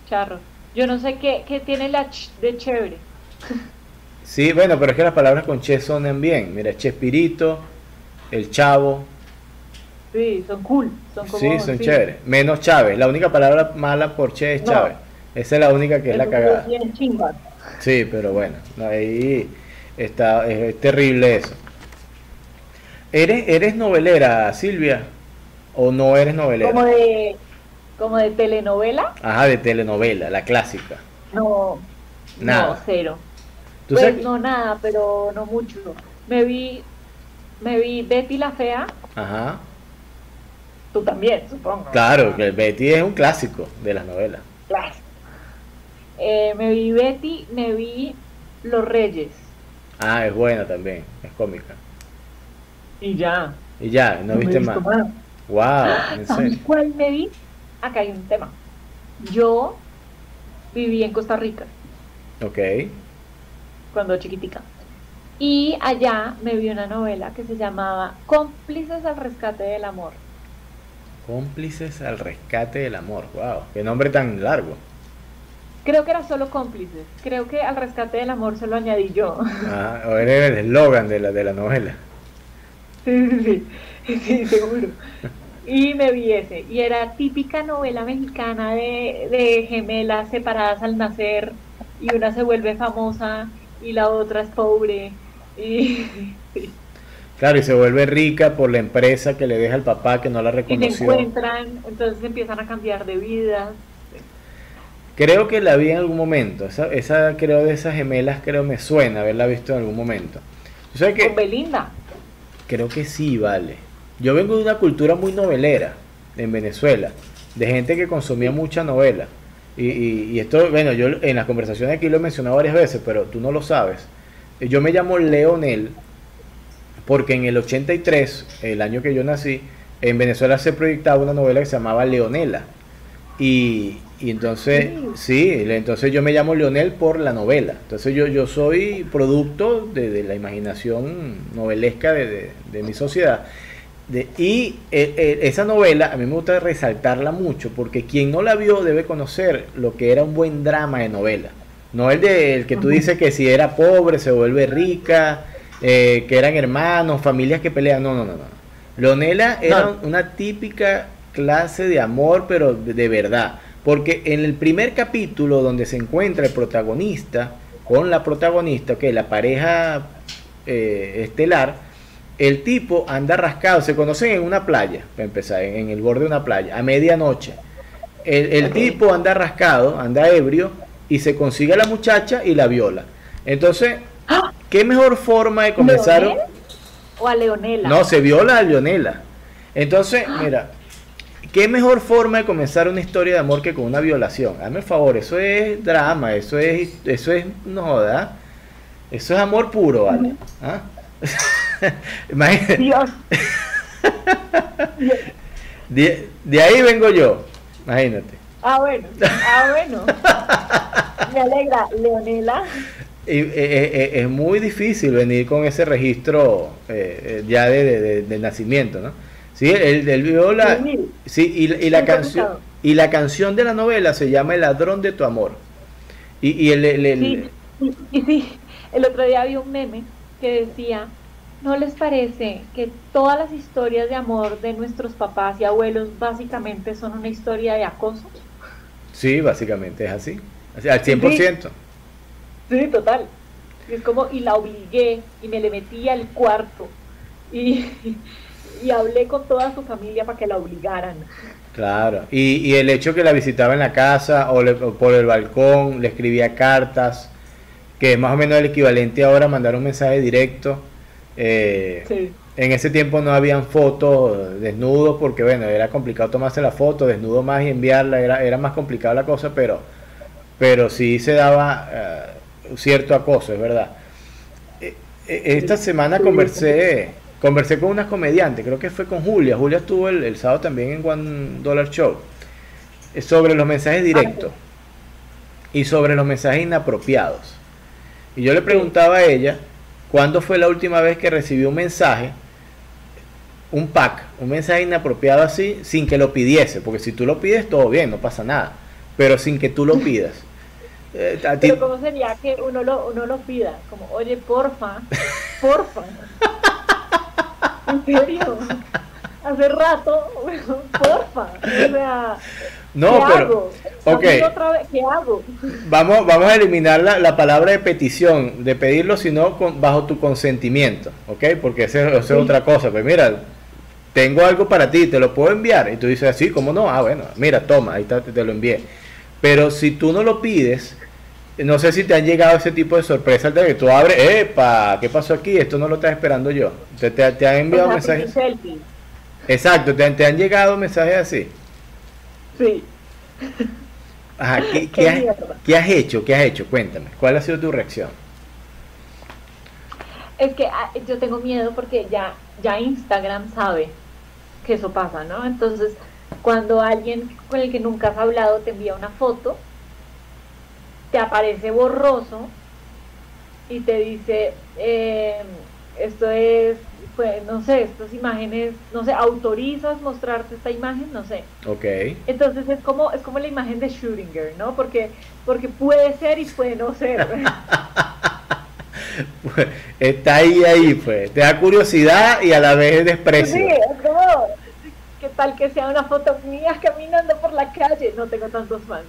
Charro. Yo no sé qué, qué tiene la ch de chévere. Sí, bueno, pero es que las palabras con che sonan bien. Mira, Chespirito, el Chavo. Sí, son cool. Son como, sí, son chéveres. Menos Chávez. La única palabra mala por che es Chávez. Esa es la única que es la cagada. Sí, pero bueno, ahí está, es, terrible eso. ¿Eres, ¿Eres novelera, Silvia? ¿O no eres novelera? Como de, como de telenovela. Ajá, de telenovela, la clásica. No, Nada. no, cero. Pues no nada, pero no mucho. Me vi, me vi Betty la fea. Ajá. Tú también, supongo. Claro, que Betty es un clásico de las novelas. Claro. Eh, me vi Betty, me vi Los Reyes. Ah, es buena también, es cómica. Y ya. Y ya, no, viste más. Wow, ¿en serio? cuál me vi? Acá hay un tema. Yo viví en Costa Rica. Ok cuando chiquitica. Y allá me vi una novela que se llamaba Cómplices al rescate del amor. Cómplices al rescate del amor, wow, qué nombre tan largo. Creo que era solo cómplices, creo que al rescate del amor se lo añadí yo. Ah, era el eslogan de la, de la novela. Sí, sí, sí, seguro. Y me vi ese, y era típica novela mexicana de, de gemelas separadas al nacer, y una se vuelve famosa y la otra es pobre. Y, Claro, y se vuelve rica por la empresa que le deja al papá que no la reconoció. Y se encuentran, entonces empiezan a cambiar de vida. Creo que la vi en algún momento. Esa, esa creo de esas gemelas, creo me suena haberla visto en algún momento. que, ¿Con Belinda? Creo que sí, vale. Yo vengo de una cultura muy novelera en Venezuela, de gente que consumía mucha novela. Y, y, esto, bueno, yo en las conversaciones aquí lo he mencionado varias veces, pero tú no lo sabes. Yo me llamo Leonel porque en el 83, el año que yo nací, en Venezuela se proyectaba una novela que se llamaba Leonela. Y, y entonces, sí. entonces yo me llamo Leonel por la novela. Entonces yo, yo soy producto de, la imaginación novelesca de, de mi sociedad y eh, eh, esa novela a mí me gusta resaltarla mucho porque quien no la vio debe conocer lo que era un buen drama de novela. No el de que tú dices que si era pobre se vuelve rica, eh, que eran hermanos, familias que pelean. No, no, no, no. Leonela era una típica clase de amor, pero de, verdad. Porque en el primer capítulo donde se encuentra el protagonista con la protagonista, que la pareja estelar, el tipo anda rascado, se conocen en una playa, para empezar, en, el borde de una playa, a medianoche. El, tipo anda rascado, anda ebrio, y se consigue a la muchacha y la viola. Entonces, ¡Ah! ¿qué mejor forma de comenzar? ¿O a Leonela? No, se viola a Leonela. Entonces, ¡Ah! mira, ¿Qué mejor forma de comenzar una historia de amor que con una violación? Hazme el favor, eso es drama, eso es, eso es, no joda, eso es amor puro, ¿vale? ¿Ah? Imagínate. Dios. De, de ahí vengo yo, imagínate. Ah, bueno. Ah, bueno. Me alegra, Leonela. Y, eh, eh, eh, es muy difícil venir con ese registro eh, ya de, de- nacimiento, ¿no? Sí, el del viola, Sí, sí, y, y la canción y la canción de la novela se llama El ladrón de tu amor. Y, y el, el- el- Sí, sí, el otro día vi un meme que decía, ¿no les parece que todas las historias de amor de nuestros papás y abuelos básicamente son una historia de acoso? sí, básicamente es así, al 100%. Sí, total. Y es como, y la obligué, y me le metí al cuarto, y, y hablé con toda su familia para que la obligaran. Claro, y, y el hecho que la visitaba en la casa o, le- o por el balcón, le escribía cartas, que es más o menos el equivalente ahora a mandar un mensaje directo. Eh, Sí. En ese tiempo no habían fotos desnudos porque bueno, era complicado tomarse la foto, desnudo más y enviarla, era, era más complicada la cosa, pero, pero sí se daba eh, cierto acoso, es verdad. Eh, Esta semana conversé, conversé con unas comediantes, creo que fue con Julia, Julia estuvo el, el sábado también en One Dollar Show, sobre los mensajes directos y sobre los mensajes inapropiados. Y yo le preguntaba a ella, ¿cuándo fue la última vez que recibió un mensaje, un pack, un mensaje inapropiado así, sin que lo pidiese? Porque si tú lo pides, todo bien, no pasa nada. Pero sin que tú lo pidas. Eh, a ti- Pero ¿cómo sería que uno lo, uno lo pida? Como, oye, porfa, porfa. ¿En serio? Hace rato, porfa. O sea, no, ¿qué pero... hago? ok. También otra vez, ¿Qué hago? Vamos, vamos a eliminar la, la palabra de petición, de pedirlo, sino con, bajo tu consentimiento, ¿ok? Porque esa esa es otra cosa. Pues mira, tengo algo para ti, te lo puedo enviar. Y tú dices así, ¿cómo no? Ah, bueno, mira, toma, ahí está, te, te lo envié. Pero si tú no lo pides, no sé si te han llegado ese tipo de sorpresas de que tú abres, ¡epa! ¿Qué pasó aquí? Esto no lo estás esperando yo. Te, te, te han enviado mensajes. Exacto, te, han- te han llegado mensajes así. Sí. Ajá, ¿qué, Qué qué has, mierda. qué has hecho? ¿Qué has hecho? Cuéntame. ¿Cuál ha sido tu reacción? Es que ah, yo tengo miedo porque ya, ya Instagram sabe que eso pasa, ¿no? Entonces, cuando alguien con el que nunca has hablado te envía una foto, te aparece borroso y te dice, eh, esto es, pues, no sé, estas imágenes, no sé, autorizas mostrarte esta imagen, no sé. Ok. Entonces es como, es como la imagen de Schrödinger, ¿no? Porque, porque puede ser y puede no ser. Está ahí, ahí, pues. Te da curiosidad y a la vez desprecio. Sí, es como, ¿qué tal que sea una foto mía caminando por la calle? No tengo tantos fans.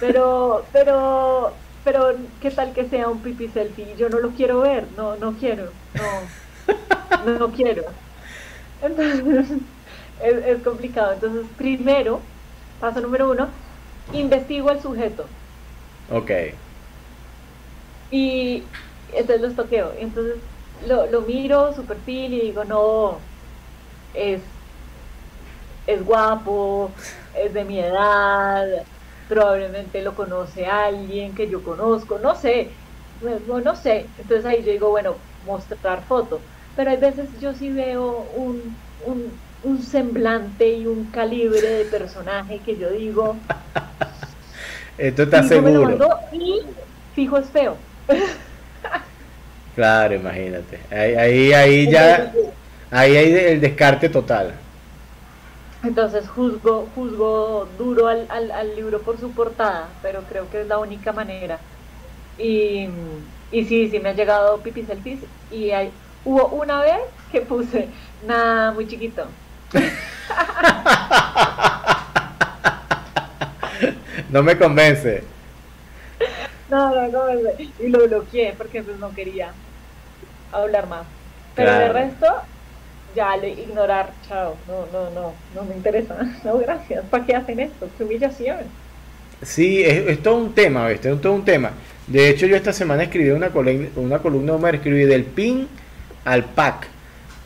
Pero, pero, pero, ¿qué tal que sea un pipi selfie? Yo no lo quiero ver, no, no quiero, no, no, quiero. Entonces, es, es complicado. Entonces, primero, paso número uno, investigo el sujeto. Ok. Y entonces los toqueo. Entonces lo, lo miro su perfil y digo, no, es, es guapo, es de mi edad, probablemente lo conoce alguien que yo conozco, no sé, no, no sé. Entonces ahí yo digo, bueno, mostrar foto. Pero hay veces yo sí veo un, un, un semblante y un calibre de personaje que yo digo, Esto está fijo me lo seguro. mandó y fijo es feo. Claro, imagínate. Ahí, ahí, ahí ya, ahí hay el descarte total. Entonces juzgo, juzgo duro al, al, al libro por su portada, pero creo que es la única manera. Y, y sí, sí me han llegado pipi selfies y hay, hubo una vez que puse nada muy chiquito. No me convence. No, no, no, no, y lo bloqueé porque pues no quería hablar más. Pero de Claro. resto, ya le ignorar, chao, no, no, no, no me interesa. No, gracias. ¿Para qué hacen esto? Qué humillación. Sí, es, es todo un tema, ¿viste? Es todo un tema. De hecho, yo esta semana escribí una, columna, una columna, escribí del pin al pack.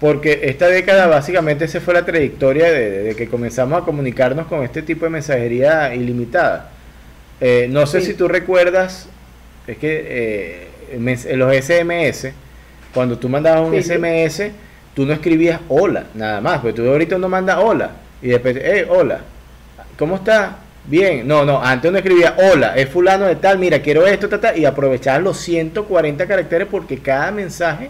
porque esta década básicamente se fue la trayectoria de, que comenzamos a comunicarnos con este tipo de mensajería ilimitada. Eh, no sé si tú recuerdas, es que eh, los SMS, cuando tú mandabas un SMS, tú no escribías hola, nada más, porque tú ahorita no mandas hola, y después, hey, hola, ¿cómo estás? Bien, no, no, antes uno escribía hola, es fulano de tal, mira, quiero esto, ta, y aprovechabas los 140 caracteres porque cada mensaje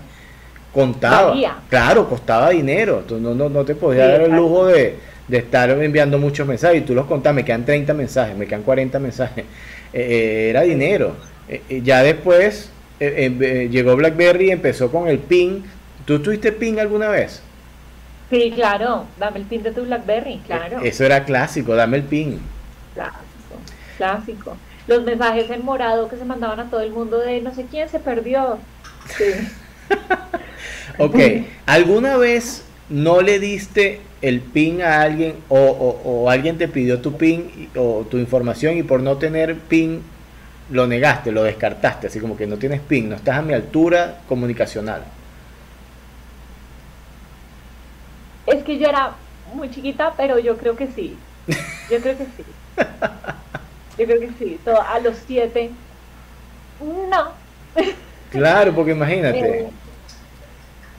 contaba. Claro, costaba dinero, tú no, no, no te podías dar el lujo de, estar enviando muchos mensajes y tú los contabas, me quedan 30 mensajes, me quedan 40 mensajes, eh, eh, era dinero. Eh, ya después llegó BlackBerry y empezó con el ping. ¿Tú tuviste ping alguna vez? Sí, claro, dame el pin de tu BlackBerry, claro. Eso era clásico, dame el pin. Clásico, clásico. Los mensajes en morado que se mandaban a todo el mundo de no sé quién se perdió. Sí. ok, ¿alguna vez no le diste el pin a alguien o, alguien te pidió tu pin o tu información y por no tener pin lo negaste, lo descartaste, así como que no tienes pin, no estás a mi altura comunicacional? Es que yo era muy chiquita, pero yo creo que sí. Yo creo que sí. Yo creo que sí. a los siete, no. Claro, porque imagínate.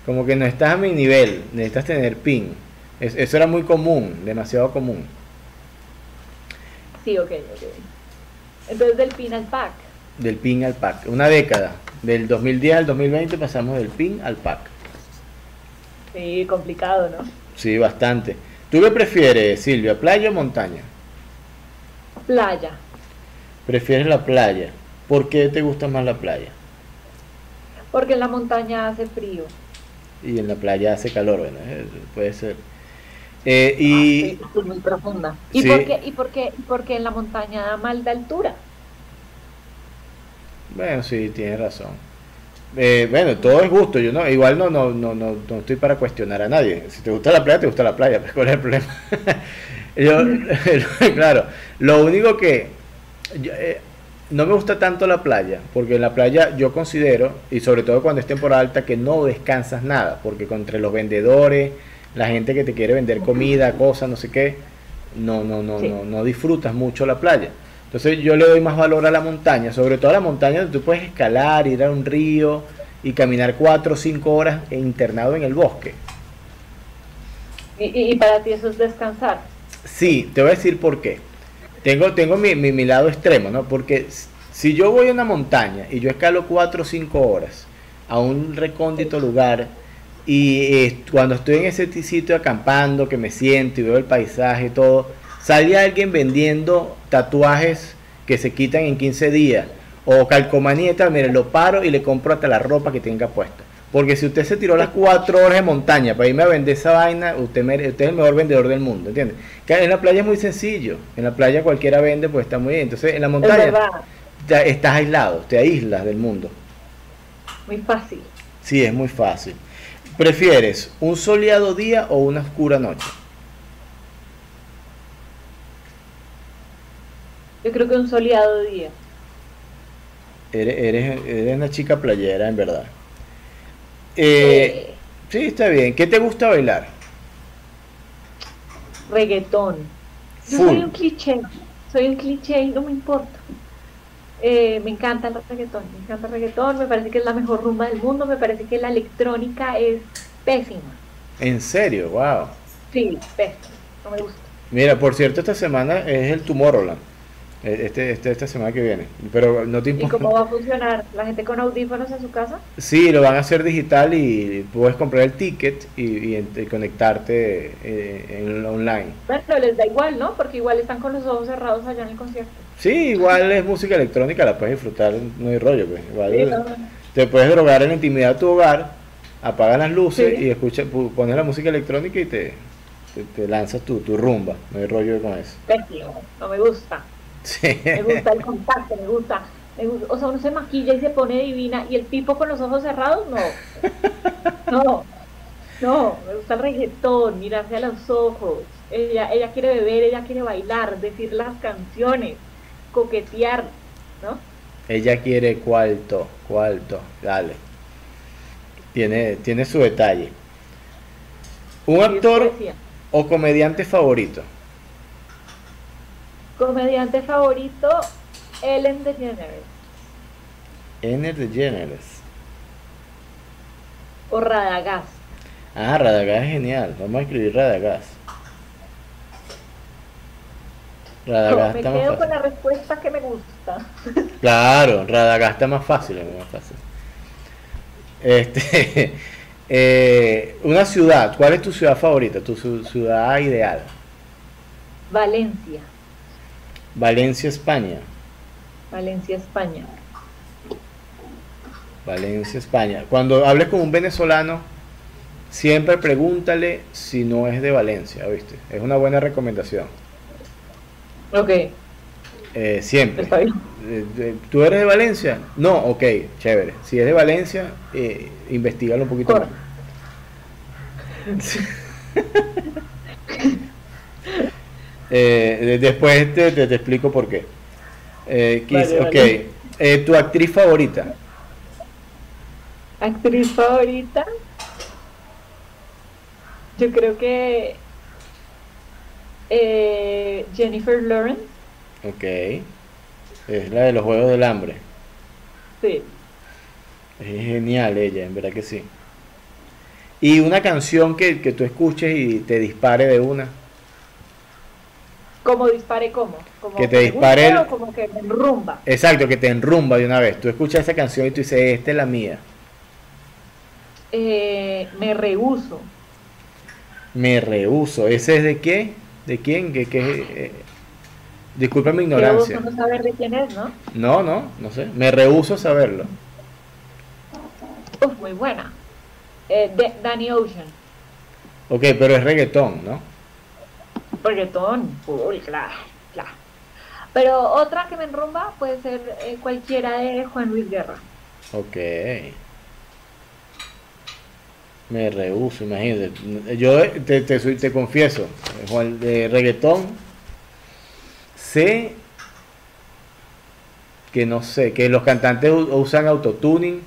Como que no estás a mi nivel, necesitas tener pin. eso era muy común, demasiado común. Sí, ok, ok. Entonces del pin al pack. Del pin al pack. Una década. Del 2010 al 2020 pasamos del pin al pack. Sí, complicado, ¿no? Sí, bastante. ¿Tú qué prefieres, Silvia, playa o montaña? Playa. ¿Prefieres la playa? ¿Por qué te gusta más la playa? Porque en la montaña hace frío. Y en la playa hace calor, bueno, eh, puede ser. Eh, y ah, muy profunda. ¿Y, por qué, y, porque en la montaña da mal de altura? Bueno, sí, tienes razón. Eh, bueno, todo es gusto, yo no, igual no, no, no, no, no estoy para cuestionar a nadie. Si te gusta la playa, te gusta la playa, pues ¿cuál es el problema? yo, claro, lo único que eh, no me gusta tanto la playa, porque en la playa yo considero, y sobre todo cuando es temporada alta, que no descansas nada, porque entre los vendedores, la gente que te quiere vender comida, cosas, no sé qué, no, no, no, no, no disfrutas mucho la playa. Entonces yo le doy más valor a la montaña, sobre todo a la montaña donde tú puedes escalar, ir a un río y caminar cuatro o cinco horas internado en el bosque. ¿Y, para ti eso es descansar? Sí, te voy a decir por qué. Tengo, tengo mi, mi, lado extremo, ¿no? Porque si yo voy a una montaña y yo escalo cuatro o cinco horas a un recóndito lugar y cuando estoy en ese sitio acampando, que me siento y veo el paisaje y todo, sale alguien vendiendo tatuajes que se quitan en 15 días o calcomanía y tal, mire, lo paro y le compro hasta la ropa que tenga puesta. Porque si usted se tiró las cuatro horas de montaña para irme a vender esa vaina, usted, usted es el mejor vendedor del mundo, ¿entiende? en la playa es muy sencillo. En la playa cualquiera vende, pues está muy bien. Entonces, en la montaña ya estás aislado, te aíslas del mundo. Muy fácil. Sí, es muy fácil. ¿Prefieres un soleado día o una oscura noche? Yo creo que un soleado día. Eres, eres, una chica playera, en verdad. Eh, sí, está bien. ¿Qué te gusta bailar? Reggaetón. Yo soy un cliché. Soy un cliché y no me importa. Eh, me encanta el reggaetón. Me encanta el reggaetón. Me parece que es la mejor rumba del mundo. Me parece que la electrónica es pésima. ¿En serio? Wow. Sí, pésima. No me gusta. Mira, por cierto, esta semana es el Tomorrowland. Eh, este, este, esta semana que viene. Pero no te ¿Y cómo va a funcionar? ¿La gente con audífonos en su casa? Sí, lo van a hacer digital y puedes comprar el ticket y, conectarte eh, en online. Bueno, les da igual, ¿no? Porque igual están con los ojos cerrados allá en el concierto. Sí, igual es música electrónica, la puedes disfrutar, no hay rollo. Pues. Igual Te puedes drogar en la intimidad de tu hogar, apagas las luces y escucha, pones la música electrónica y te, te, lanzas tu, tu rumba. No hay rollo con eso. no me gusta. Me gusta el contacto, me gusta, O sea, uno se maquilla y se pone divina y el tipo con los ojos cerrados, no. No, no, me gusta el reggaetón, mirarse a los ojos. Ella, ella quiere beber, ella quiere bailar, decir las canciones, coquetear, ¿no? Ella quiere cuarto, cuarto, dale. Tiene, tiene su detalle. ¿Un actor o comediante favorito? Comediante favorito, Ellen DeGeneres. Ellen DeGeneres. O Radagast. Ah, Radagast es genial. Vamos a escribir Radagast. Radagast me quedo con la respuesta que me gusta. Claro, Radagast está más fácil, es más fácil. Este, eh, una ciudad, ¿cuál es tu ciudad favorita? Tu ciudad ideal. Valencia. Valencia, España. Valencia, España. Valencia, España. Cuando hables con un venezolano, siempre pregúntale si no es de Valencia, ¿viste? Es una buena recomendación. Ok. Eh, siempre. Eh, ¿Tú eres de Valencia? No, ok, chévere. Si es de Valencia, eh, investigalo un poquito más. Eh, después te, te, explico por qué. ok, ¿tu actriz favorita? ¿Actriz favorita? Yo creo que Jennifer Lawrence. Ok. Es la de los Juegos del Hambre. Sí. Es genial ella, en verdad que sí. Y una canción que, tú escuches y te dispare de una. ¿Cómo dispare cómo? que te dispare. O como que me enrumba. Exacto, que te enrumba de una vez. Tú escuchas esa canción y tú dices, esta es la mía. Eh, me rehuso. Me rehuso. ¿Ese es de qué? ¿De quién? ¿Qué, qué, eh, Disculpa mi ignorancia. no saber de quién es, ¿no? No, no, no sé. Me rehuso a saberlo. Uf, muy buena. Eh, de Danny Ocean. Ok, pero es reggaetón, ¿no? Reggaetón, uy, claro, claro. Pero otra que me enrumba puede ser eh, cualquiera de Juan Luis Guerra. Ok. Me rehuso, imagínate. Yo te, te, te confieso, Juan, de reggaetón sé que no sé, que los cantantes usan autotuning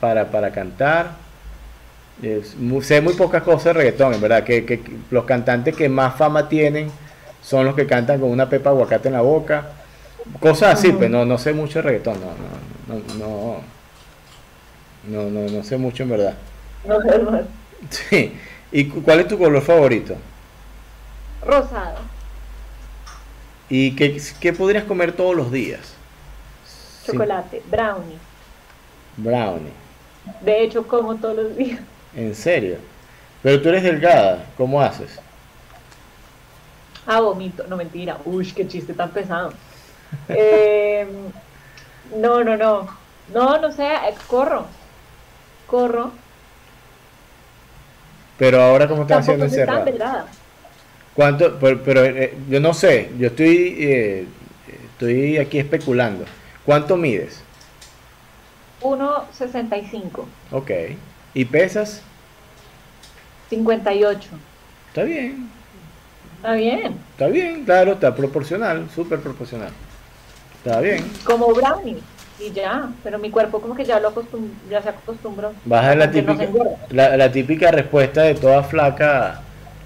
para, para cantar. Sé muy pocas cosas de reggaetón, en verdad, que, los cantantes que más fama tienen son los que cantan con una pepa aguacate en la boca. Cosas así, pero pues, no, no sé mucho de reggaetón, no, no, no, no, no, no, sé mucho en verdad. No sé Sí. ¿Y cuál es tu color favorito? Rosado. ¿Y qué, podrías comer todos los días? Chocolate, brownie. Brownie. De hecho, como todos los días. ¿En serio? Pero tú eres delgada, ¿cómo haces? Ah, vomito. No, mentira. Uy, qué chiste tan pesado. Em, no, no, no. No, no sé, eh, corro. Corro. Pero ahora, ¿cómo estás haciendo encerrada? ¿Cuánto? Pero, eh, yo no sé, yo estoy, eh, estoy aquí especulando. ¿Cuánto mides? 1,65. Ok. ¿Y pesas? 58. Está bien. Está bien. Está bien, claro, está proporcional, súper proporcional. Está bien. Como brownie. Y ya, pero mi cuerpo como que ya lo ya se acostumbró. Baja la típica, la, la típica respuesta de toda flaca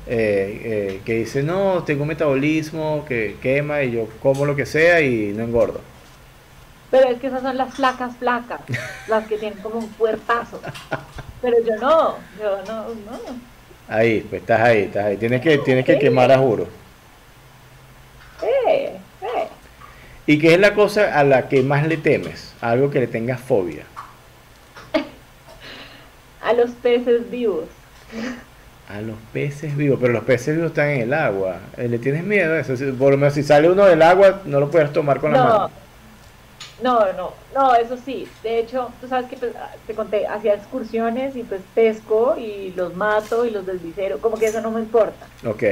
eh, eh, que dice, no, tengo metabolismo, que quema y yo como lo que sea y no engordo. Pero es que esas son las flacas flacas, las que tienen como un cuerpazo. Pero yo no, yo no, no. Ahí, pues estás ahí, estás ahí. Tienes que, tienes que quemar a juro. Eh, eh. ¿Y qué es la cosa a la que más le temes? Algo que le tengas fobia. a los peces vivos. A los peces vivos, pero los peces vivos están en el agua. Eh, ¿Le tienes miedo a eso? Por lo menos si sale uno del agua, no lo puedes tomar con la mano. No, no, no, eso sí. De hecho, tú sabes que pues, te conté, hacía excursiones y pues pesco y los mato y los desvicero, como que eso no me importa. Ok.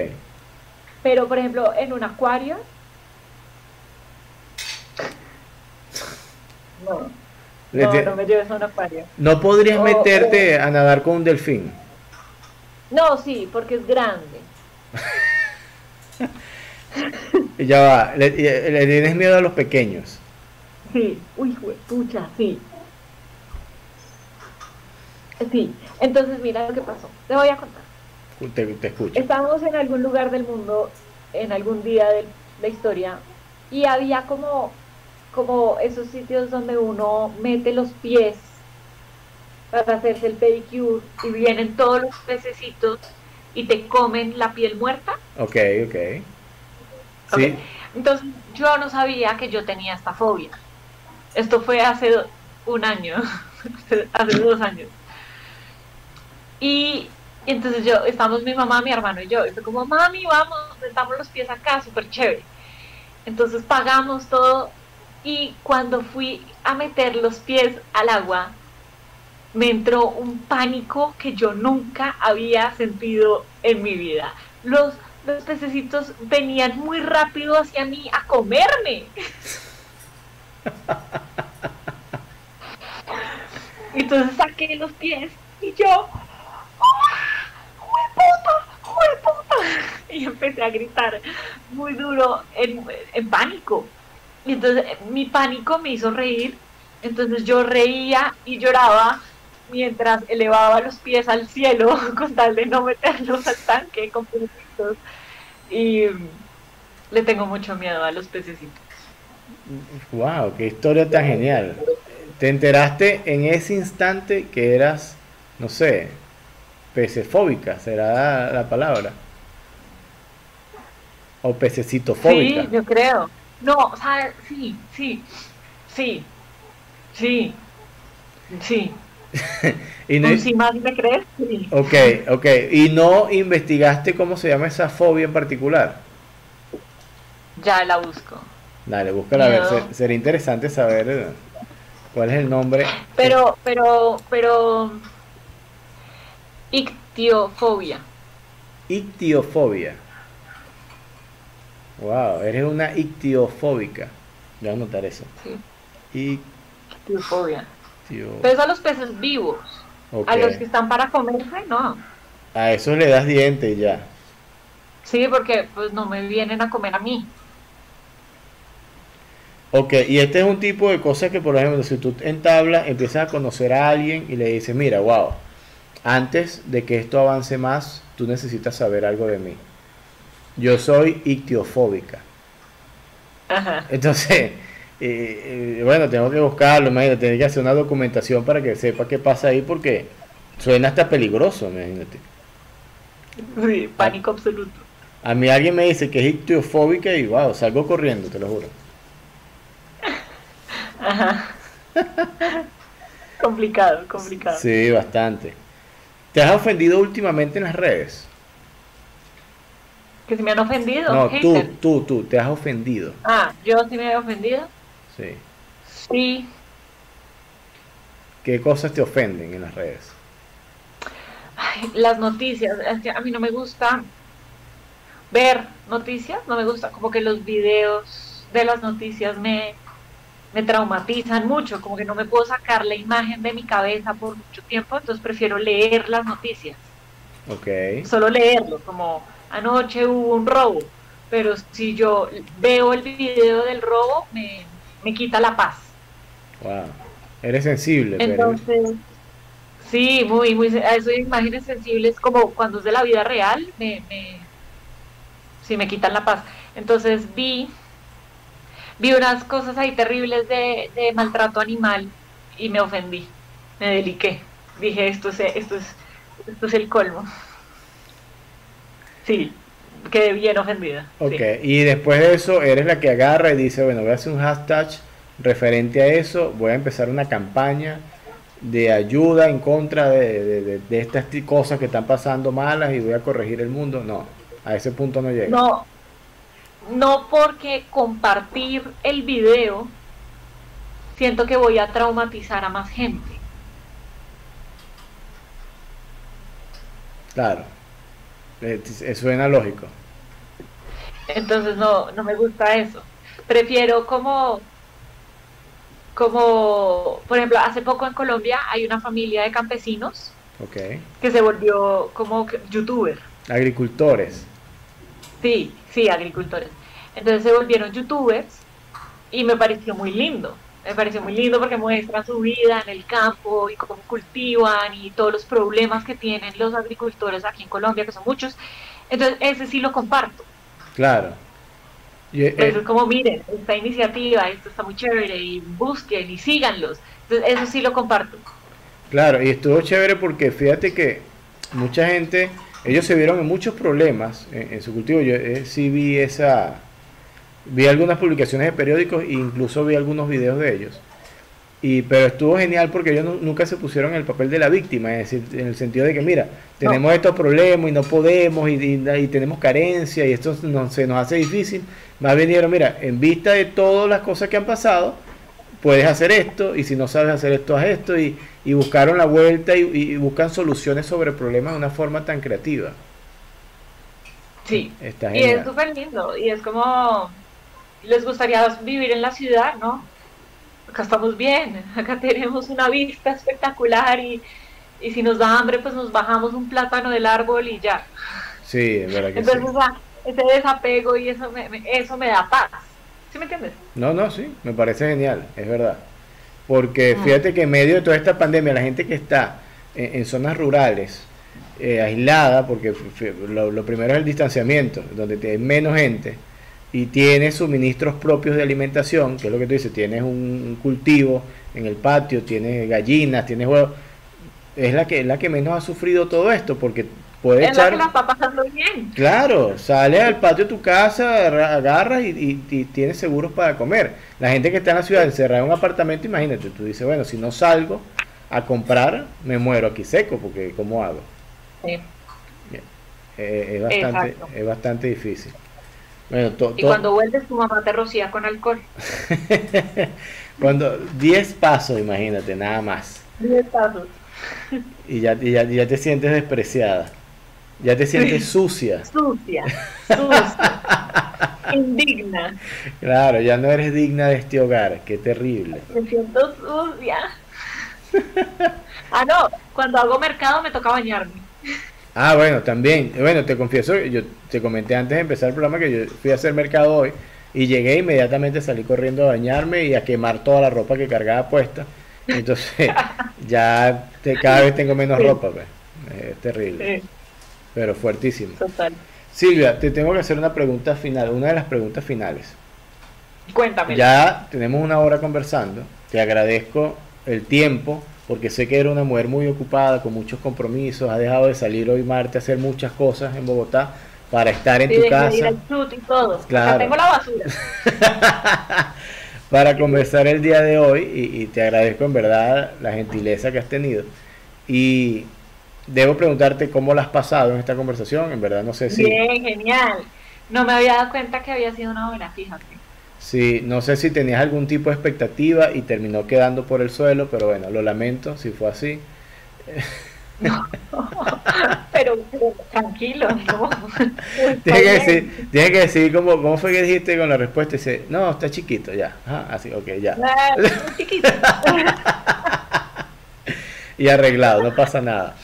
Pero, por ejemplo, en un acuario... No, no, no me lleves a un acuario. ¿No podrías meterte a nadar con un delfín? No, sí, porque es grande. ya va, ¿Le, tienes miedo a los pequeños? Sí, uy, pucha, sí. Sí, entonces mira lo que pasó. Te voy a contar. Te, escucho. Estábamos en algún lugar del mundo, en algún día de la historia, y había como, como esos sitios donde uno mete los pies para hacerse el pedicure y vienen todos los pececitos y te comen la piel muerta. Ok, ok. Sí. Entonces yo no sabía que yo tenía esta fobia. Esto fue hace un año, hace dos años. Y, entonces yo, estamos mi mamá, mi hermano y yo, y fue como, mami, vamos, metamos los pies acá, súper chévere. Entonces pagamos todo y cuando fui a meter los pies al agua, me entró un pánico que yo nunca había sentido en mi vida. Los, los pececitos venían muy rápido hacia mí a comerme. Entonces saqué los pies y yo, Y empecé a gritar muy duro, en, en pánico. Y entonces mi pánico me hizo reír. Entonces yo reía y lloraba mientras elevaba los pies al cielo con tal de no meterlos al tanque con pececitos. Y le tengo mucho miedo a los pececitos. Wow, qué historia tan genial. Te enteraste en ese instante que eras, no sé, pecefóbica, será la palabra. O pececitofóbica. Sí, yo creo. No, o sea, sí, sí, sí, sí, sí. y no, si más me crees, sí. Ok, ok. ¿Y no investigaste cómo se llama esa fobia en particular? Ya la busco. Dale, búscala a ver. sería interesante saber eh, cuál es el nombre. Pero, pero, pero Ictiofobia. Ictiofobia. Wow, eres una ictiofóbica. Voy a anotar eso. Sí. Ictiofobia. Pero a los peces vivos. A los que están para comerse, no. A eso le das diente y ya. Sí, porque pues no me vienen a comer a mí. Ok, y este es un tipo de cosas que, por ejemplo, si tú entablas, empiezas a conocer a alguien y le dices, mira, wow, antes de que esto avance más, tú necesitas saber algo de mí. Yo soy ictiofóbica. Entonces, eh, eh, bueno, tengo que buscarlo, imagínate, tengo que hacer una documentación para que sepa qué pasa ahí porque suena hasta peligroso, imagínate. Sí, pánico absoluto. A mí alguien me dice que es ictiofóbica y wow, salgo corriendo, te lo juro. Ajá. complicado, complicado. Sí, bastante. ¿Te has ofendido últimamente en las redes? ¿Que si me han ofendido? No, tú, tú, tú, te has ofendido. Ah, ¿yo sí me he ofendido? Sí. Sí. ¿Qué cosas te ofenden en las redes? las noticias. Es que a mí no me gusta ver noticias, no me gusta como que los videos de las noticias me, me traumatizan mucho, como que no me puedo sacar la imagen de mi cabeza por mucho tiempo, entonces prefiero leer las noticias. Ok. Solo leerlo, como anoche hubo un robo, pero si yo veo el video del robo, me, quita la paz. Wow. Eres sensible. Entonces, sí, muy, muy, a eso imágenes sensibles, como cuando es de la vida real, me, me, sí me quitan la paz. Entonces vi vi unas cosas ahí terribles de, maltrato animal y me ofendí, me deliqué. Dije, esto es, esto es, esto es el colmo. Sí, quedé bien ofendida. Ok, y después de eso eres la que agarra y dice, bueno, voy a hacer un hashtag referente a eso, voy a empezar una campaña de ayuda en contra de, de, estas cosas que están pasando malas y voy a corregir el mundo. No, a ese punto no llega. No, no porque compartir el video siento que voy a traumatizar a más gente. Claro, eso suena lógico. Entonces no, no me gusta eso. Prefiero como, como, por ejemplo, hace poco en Colombia hay una familia de campesinos que se volvió como youtuber. Agricultores. Sí, sí, agricultores. Entonces se volvieron youtubers y me pareció muy lindo. Me pareció muy lindo porque muestra su vida en el campo y cómo cultivan y todos los problemas que tienen los agricultores aquí en Colombia, que son muchos. Entonces, ese sí lo comparto. Claro. Eh, es como, miren, esta iniciativa, esto está muy chévere y busquen y síganlos. Entonces, eso sí lo comparto. Claro, y estuvo chévere porque fíjate que mucha gente, ellos se vieron en muchos problemas en, su cultivo. Yo eh, sí vi esa, vi algunas publicaciones de periódicos e incluso vi algunos videos de ellos. Y, pero estuvo genial porque ellos nunca se pusieron en el papel de la víctima, es decir, en el sentido de que, mira, tenemos estos problemas y no podemos y, y, tenemos carencia y esto no, se nos hace difícil. Más bien dijeron, mira, en vista de todas las cosas que han pasado, puedes hacer esto y si no sabes hacer esto, haz esto y, buscaron la vuelta y, buscan soluciones sobre problemas de una forma tan creativa. Sí, y es súper lindo y es como les gustaría vivir en la ciudad, ¿no? Acá estamos bien, acá tenemos una vista espectacular y, si nos da hambre, pues nos bajamos un plátano del árbol y ya. Sí, es verdad que Entonces, ese desapego y eso me, eso me da paz. ¿Sí me entiendes? No, no, sí, me parece genial, es verdad. Porque mm. fíjate que en medio de toda esta pandemia, la gente que está en, zonas rurales, eh, aislada, porque lo, primero es el distanciamiento, donde hay menos gente, y tienes suministros propios de alimentación, que es lo que tú dices, tienes un cultivo en el patio, tienes gallinas, tienes huevos, es la que, es la que menos ha sufrido todo esto, porque puede echar... La que la está pasando bien. Claro, sales al patio de tu casa, agarras y, tienes seguros para comer. La gente que está en la ciudad encerrada en un apartamento, imagínate, tú dices, bueno, si no salgo a comprar, me muero aquí seco, porque ¿cómo hago? Sí. Eh, es, bastante, es bastante difícil y cuando vuelves tu mamá te rocía con alcohol. cuando 10 pasos, imagínate, nada más. 10 pasos. Y ya, ya, ya, te sientes despreciada. Ya te sientes sucia. Sucia, sucia. Indigna. Claro, ya no eres digna de este hogar. Qué terrible. Me siento sucia. ah, no, cuando hago mercado me toca bañarme. Ah, bueno, también. Bueno, te confieso, yo te comenté antes de empezar el programa que yo fui a hacer mercado hoy y llegué inmediatamente salí corriendo a bañarme y a quemar toda la ropa que cargaba puesta. Entonces, ya te, cada vez tengo menos ropa, pues. Es terrible. Pero fuertísimo. Total. Silvia, te tengo que hacer una pregunta final, una de las preguntas finales. Cuéntame. Ya tenemos una hora conversando. Te agradezco el tiempo porque sé que era una mujer muy ocupada, con muchos compromisos, ha dejado de salir hoy martes a hacer muchas cosas en Bogotá para estar en tu casa. Ir al y todo. Claro. tengo la basura. para conversar el día de hoy y, te agradezco en verdad la gentileza que has tenido. Y debo preguntarte cómo la has pasado en esta conversación, en verdad no sé si... Bien, genial. No me había dado cuenta que había sido una hora, fíjate. Sí, no sé si tenías algún tipo de expectativa y terminó quedando por el suelo, pero bueno, lo lamento si fue así. No, pero, tranquilo, no. Tienes que decir, tiene que decir ¿cómo, ¿cómo, fue que dijiste con la respuesta? Dice, no, está chiquito, ya. Ah, así, ok, ya. chiquito. y arreglado, no pasa nada.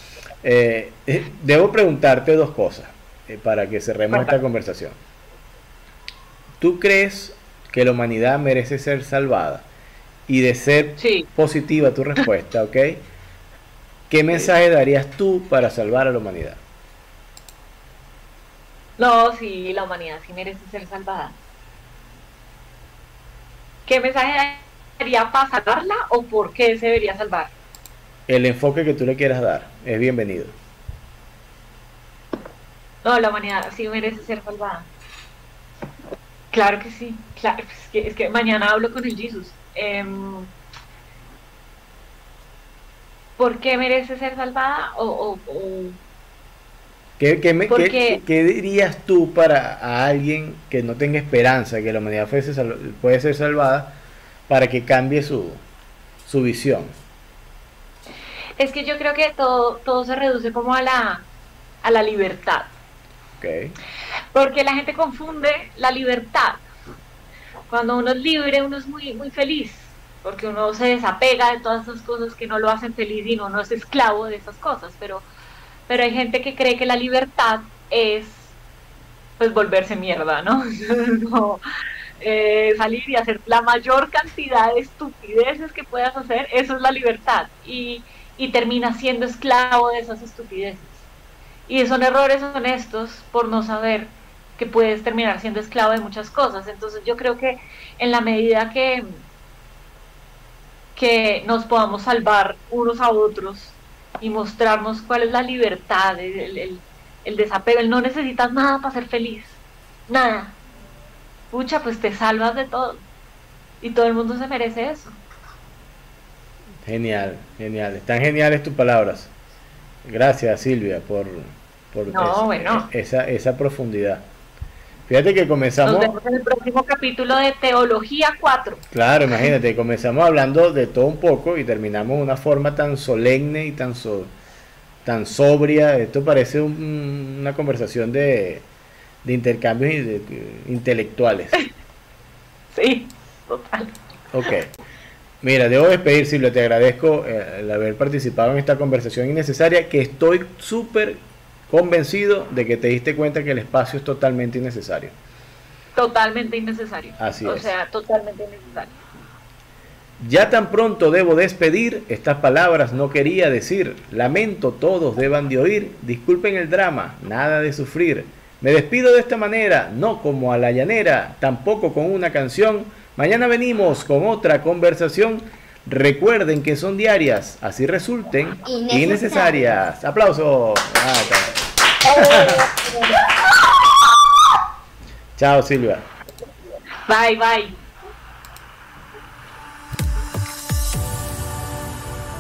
Eh, eh, debo preguntarte dos cosas eh, para que cerremos esta conversación. ¿Tú crees que la humanidad merece ser salvada y de ser positiva tu respuesta, ¿ok? ¿Qué mensaje darías tú para salvar a la humanidad? No, sí, la humanidad sí merece ser salvada. ¿Qué mensaje daría para salvarla o por qué se debería salvar? El enfoque que tú le quieras dar es bienvenido. No, la humanidad sí merece ser salvada. Claro que sí, claro, es que, mañana hablo con el Jesus. Em, ¿Por qué merece ser salvada? O, ¿Qué, dirías tú para a alguien que no tenga esperanza que la humanidad puede ser salvada para que cambie su, su visión? Es que yo creo que todo, todo se reduce como a la, a la libertad. Porque la gente confunde la libertad. Cuando uno es libre, uno es muy, muy feliz, porque uno se desapega de todas esas cosas que no lo hacen feliz y uno no es esclavo de esas cosas. Pero, pero hay gente que cree que la libertad es pues volverse mierda, ¿no? eh, salir y hacer la mayor cantidad de estupideces que puedas hacer, eso es la libertad. Y, y terminas siendo esclavo de esas estupideces. Y son errores honestos por no saber que puedes terminar siendo esclavo de muchas cosas. Entonces yo creo que en la medida que, que nos podamos salvar unos a otros y mostrarnos cuál es la libertad, el, el, desapego, el no necesitas nada para ser feliz, nada. Pucha, pues te salvas de todo. Y todo el mundo se merece eso. Genial, genial. Están geniales tus palabras. Gracias Silvia por, por esa, esa profundidad. Fíjate que comenzamos. Nos vemos en el próximo capítulo de Teología 4. Claro, imagínate, comenzamos hablando de todo un poco y terminamos de una forma tan solemne y tan, tan sobria. Esto parece una conversación de, de intercambios intelectuales. sí, total. Ok. Mira, debo despedir, Silvia, te agradezco eh, el haber participado en esta conversación innecesaria que estoy súper convencido de que te diste cuenta que el espacio es totalmente innecesario. Totalmente innecesario. Así o sea, totalmente innecesario. Ya tan pronto debo despedir, estas palabras no quería decir. Lamento todos deban de oír. Disculpen el drama, nada de sufrir. Me despido de esta manera, no como a la llanera, tampoco con una canción. Mañana venimos con otra conversación. Recuerden que son diarias, así resulten innecesarias. Aplausos. Chao, Silvia. Bye, bye.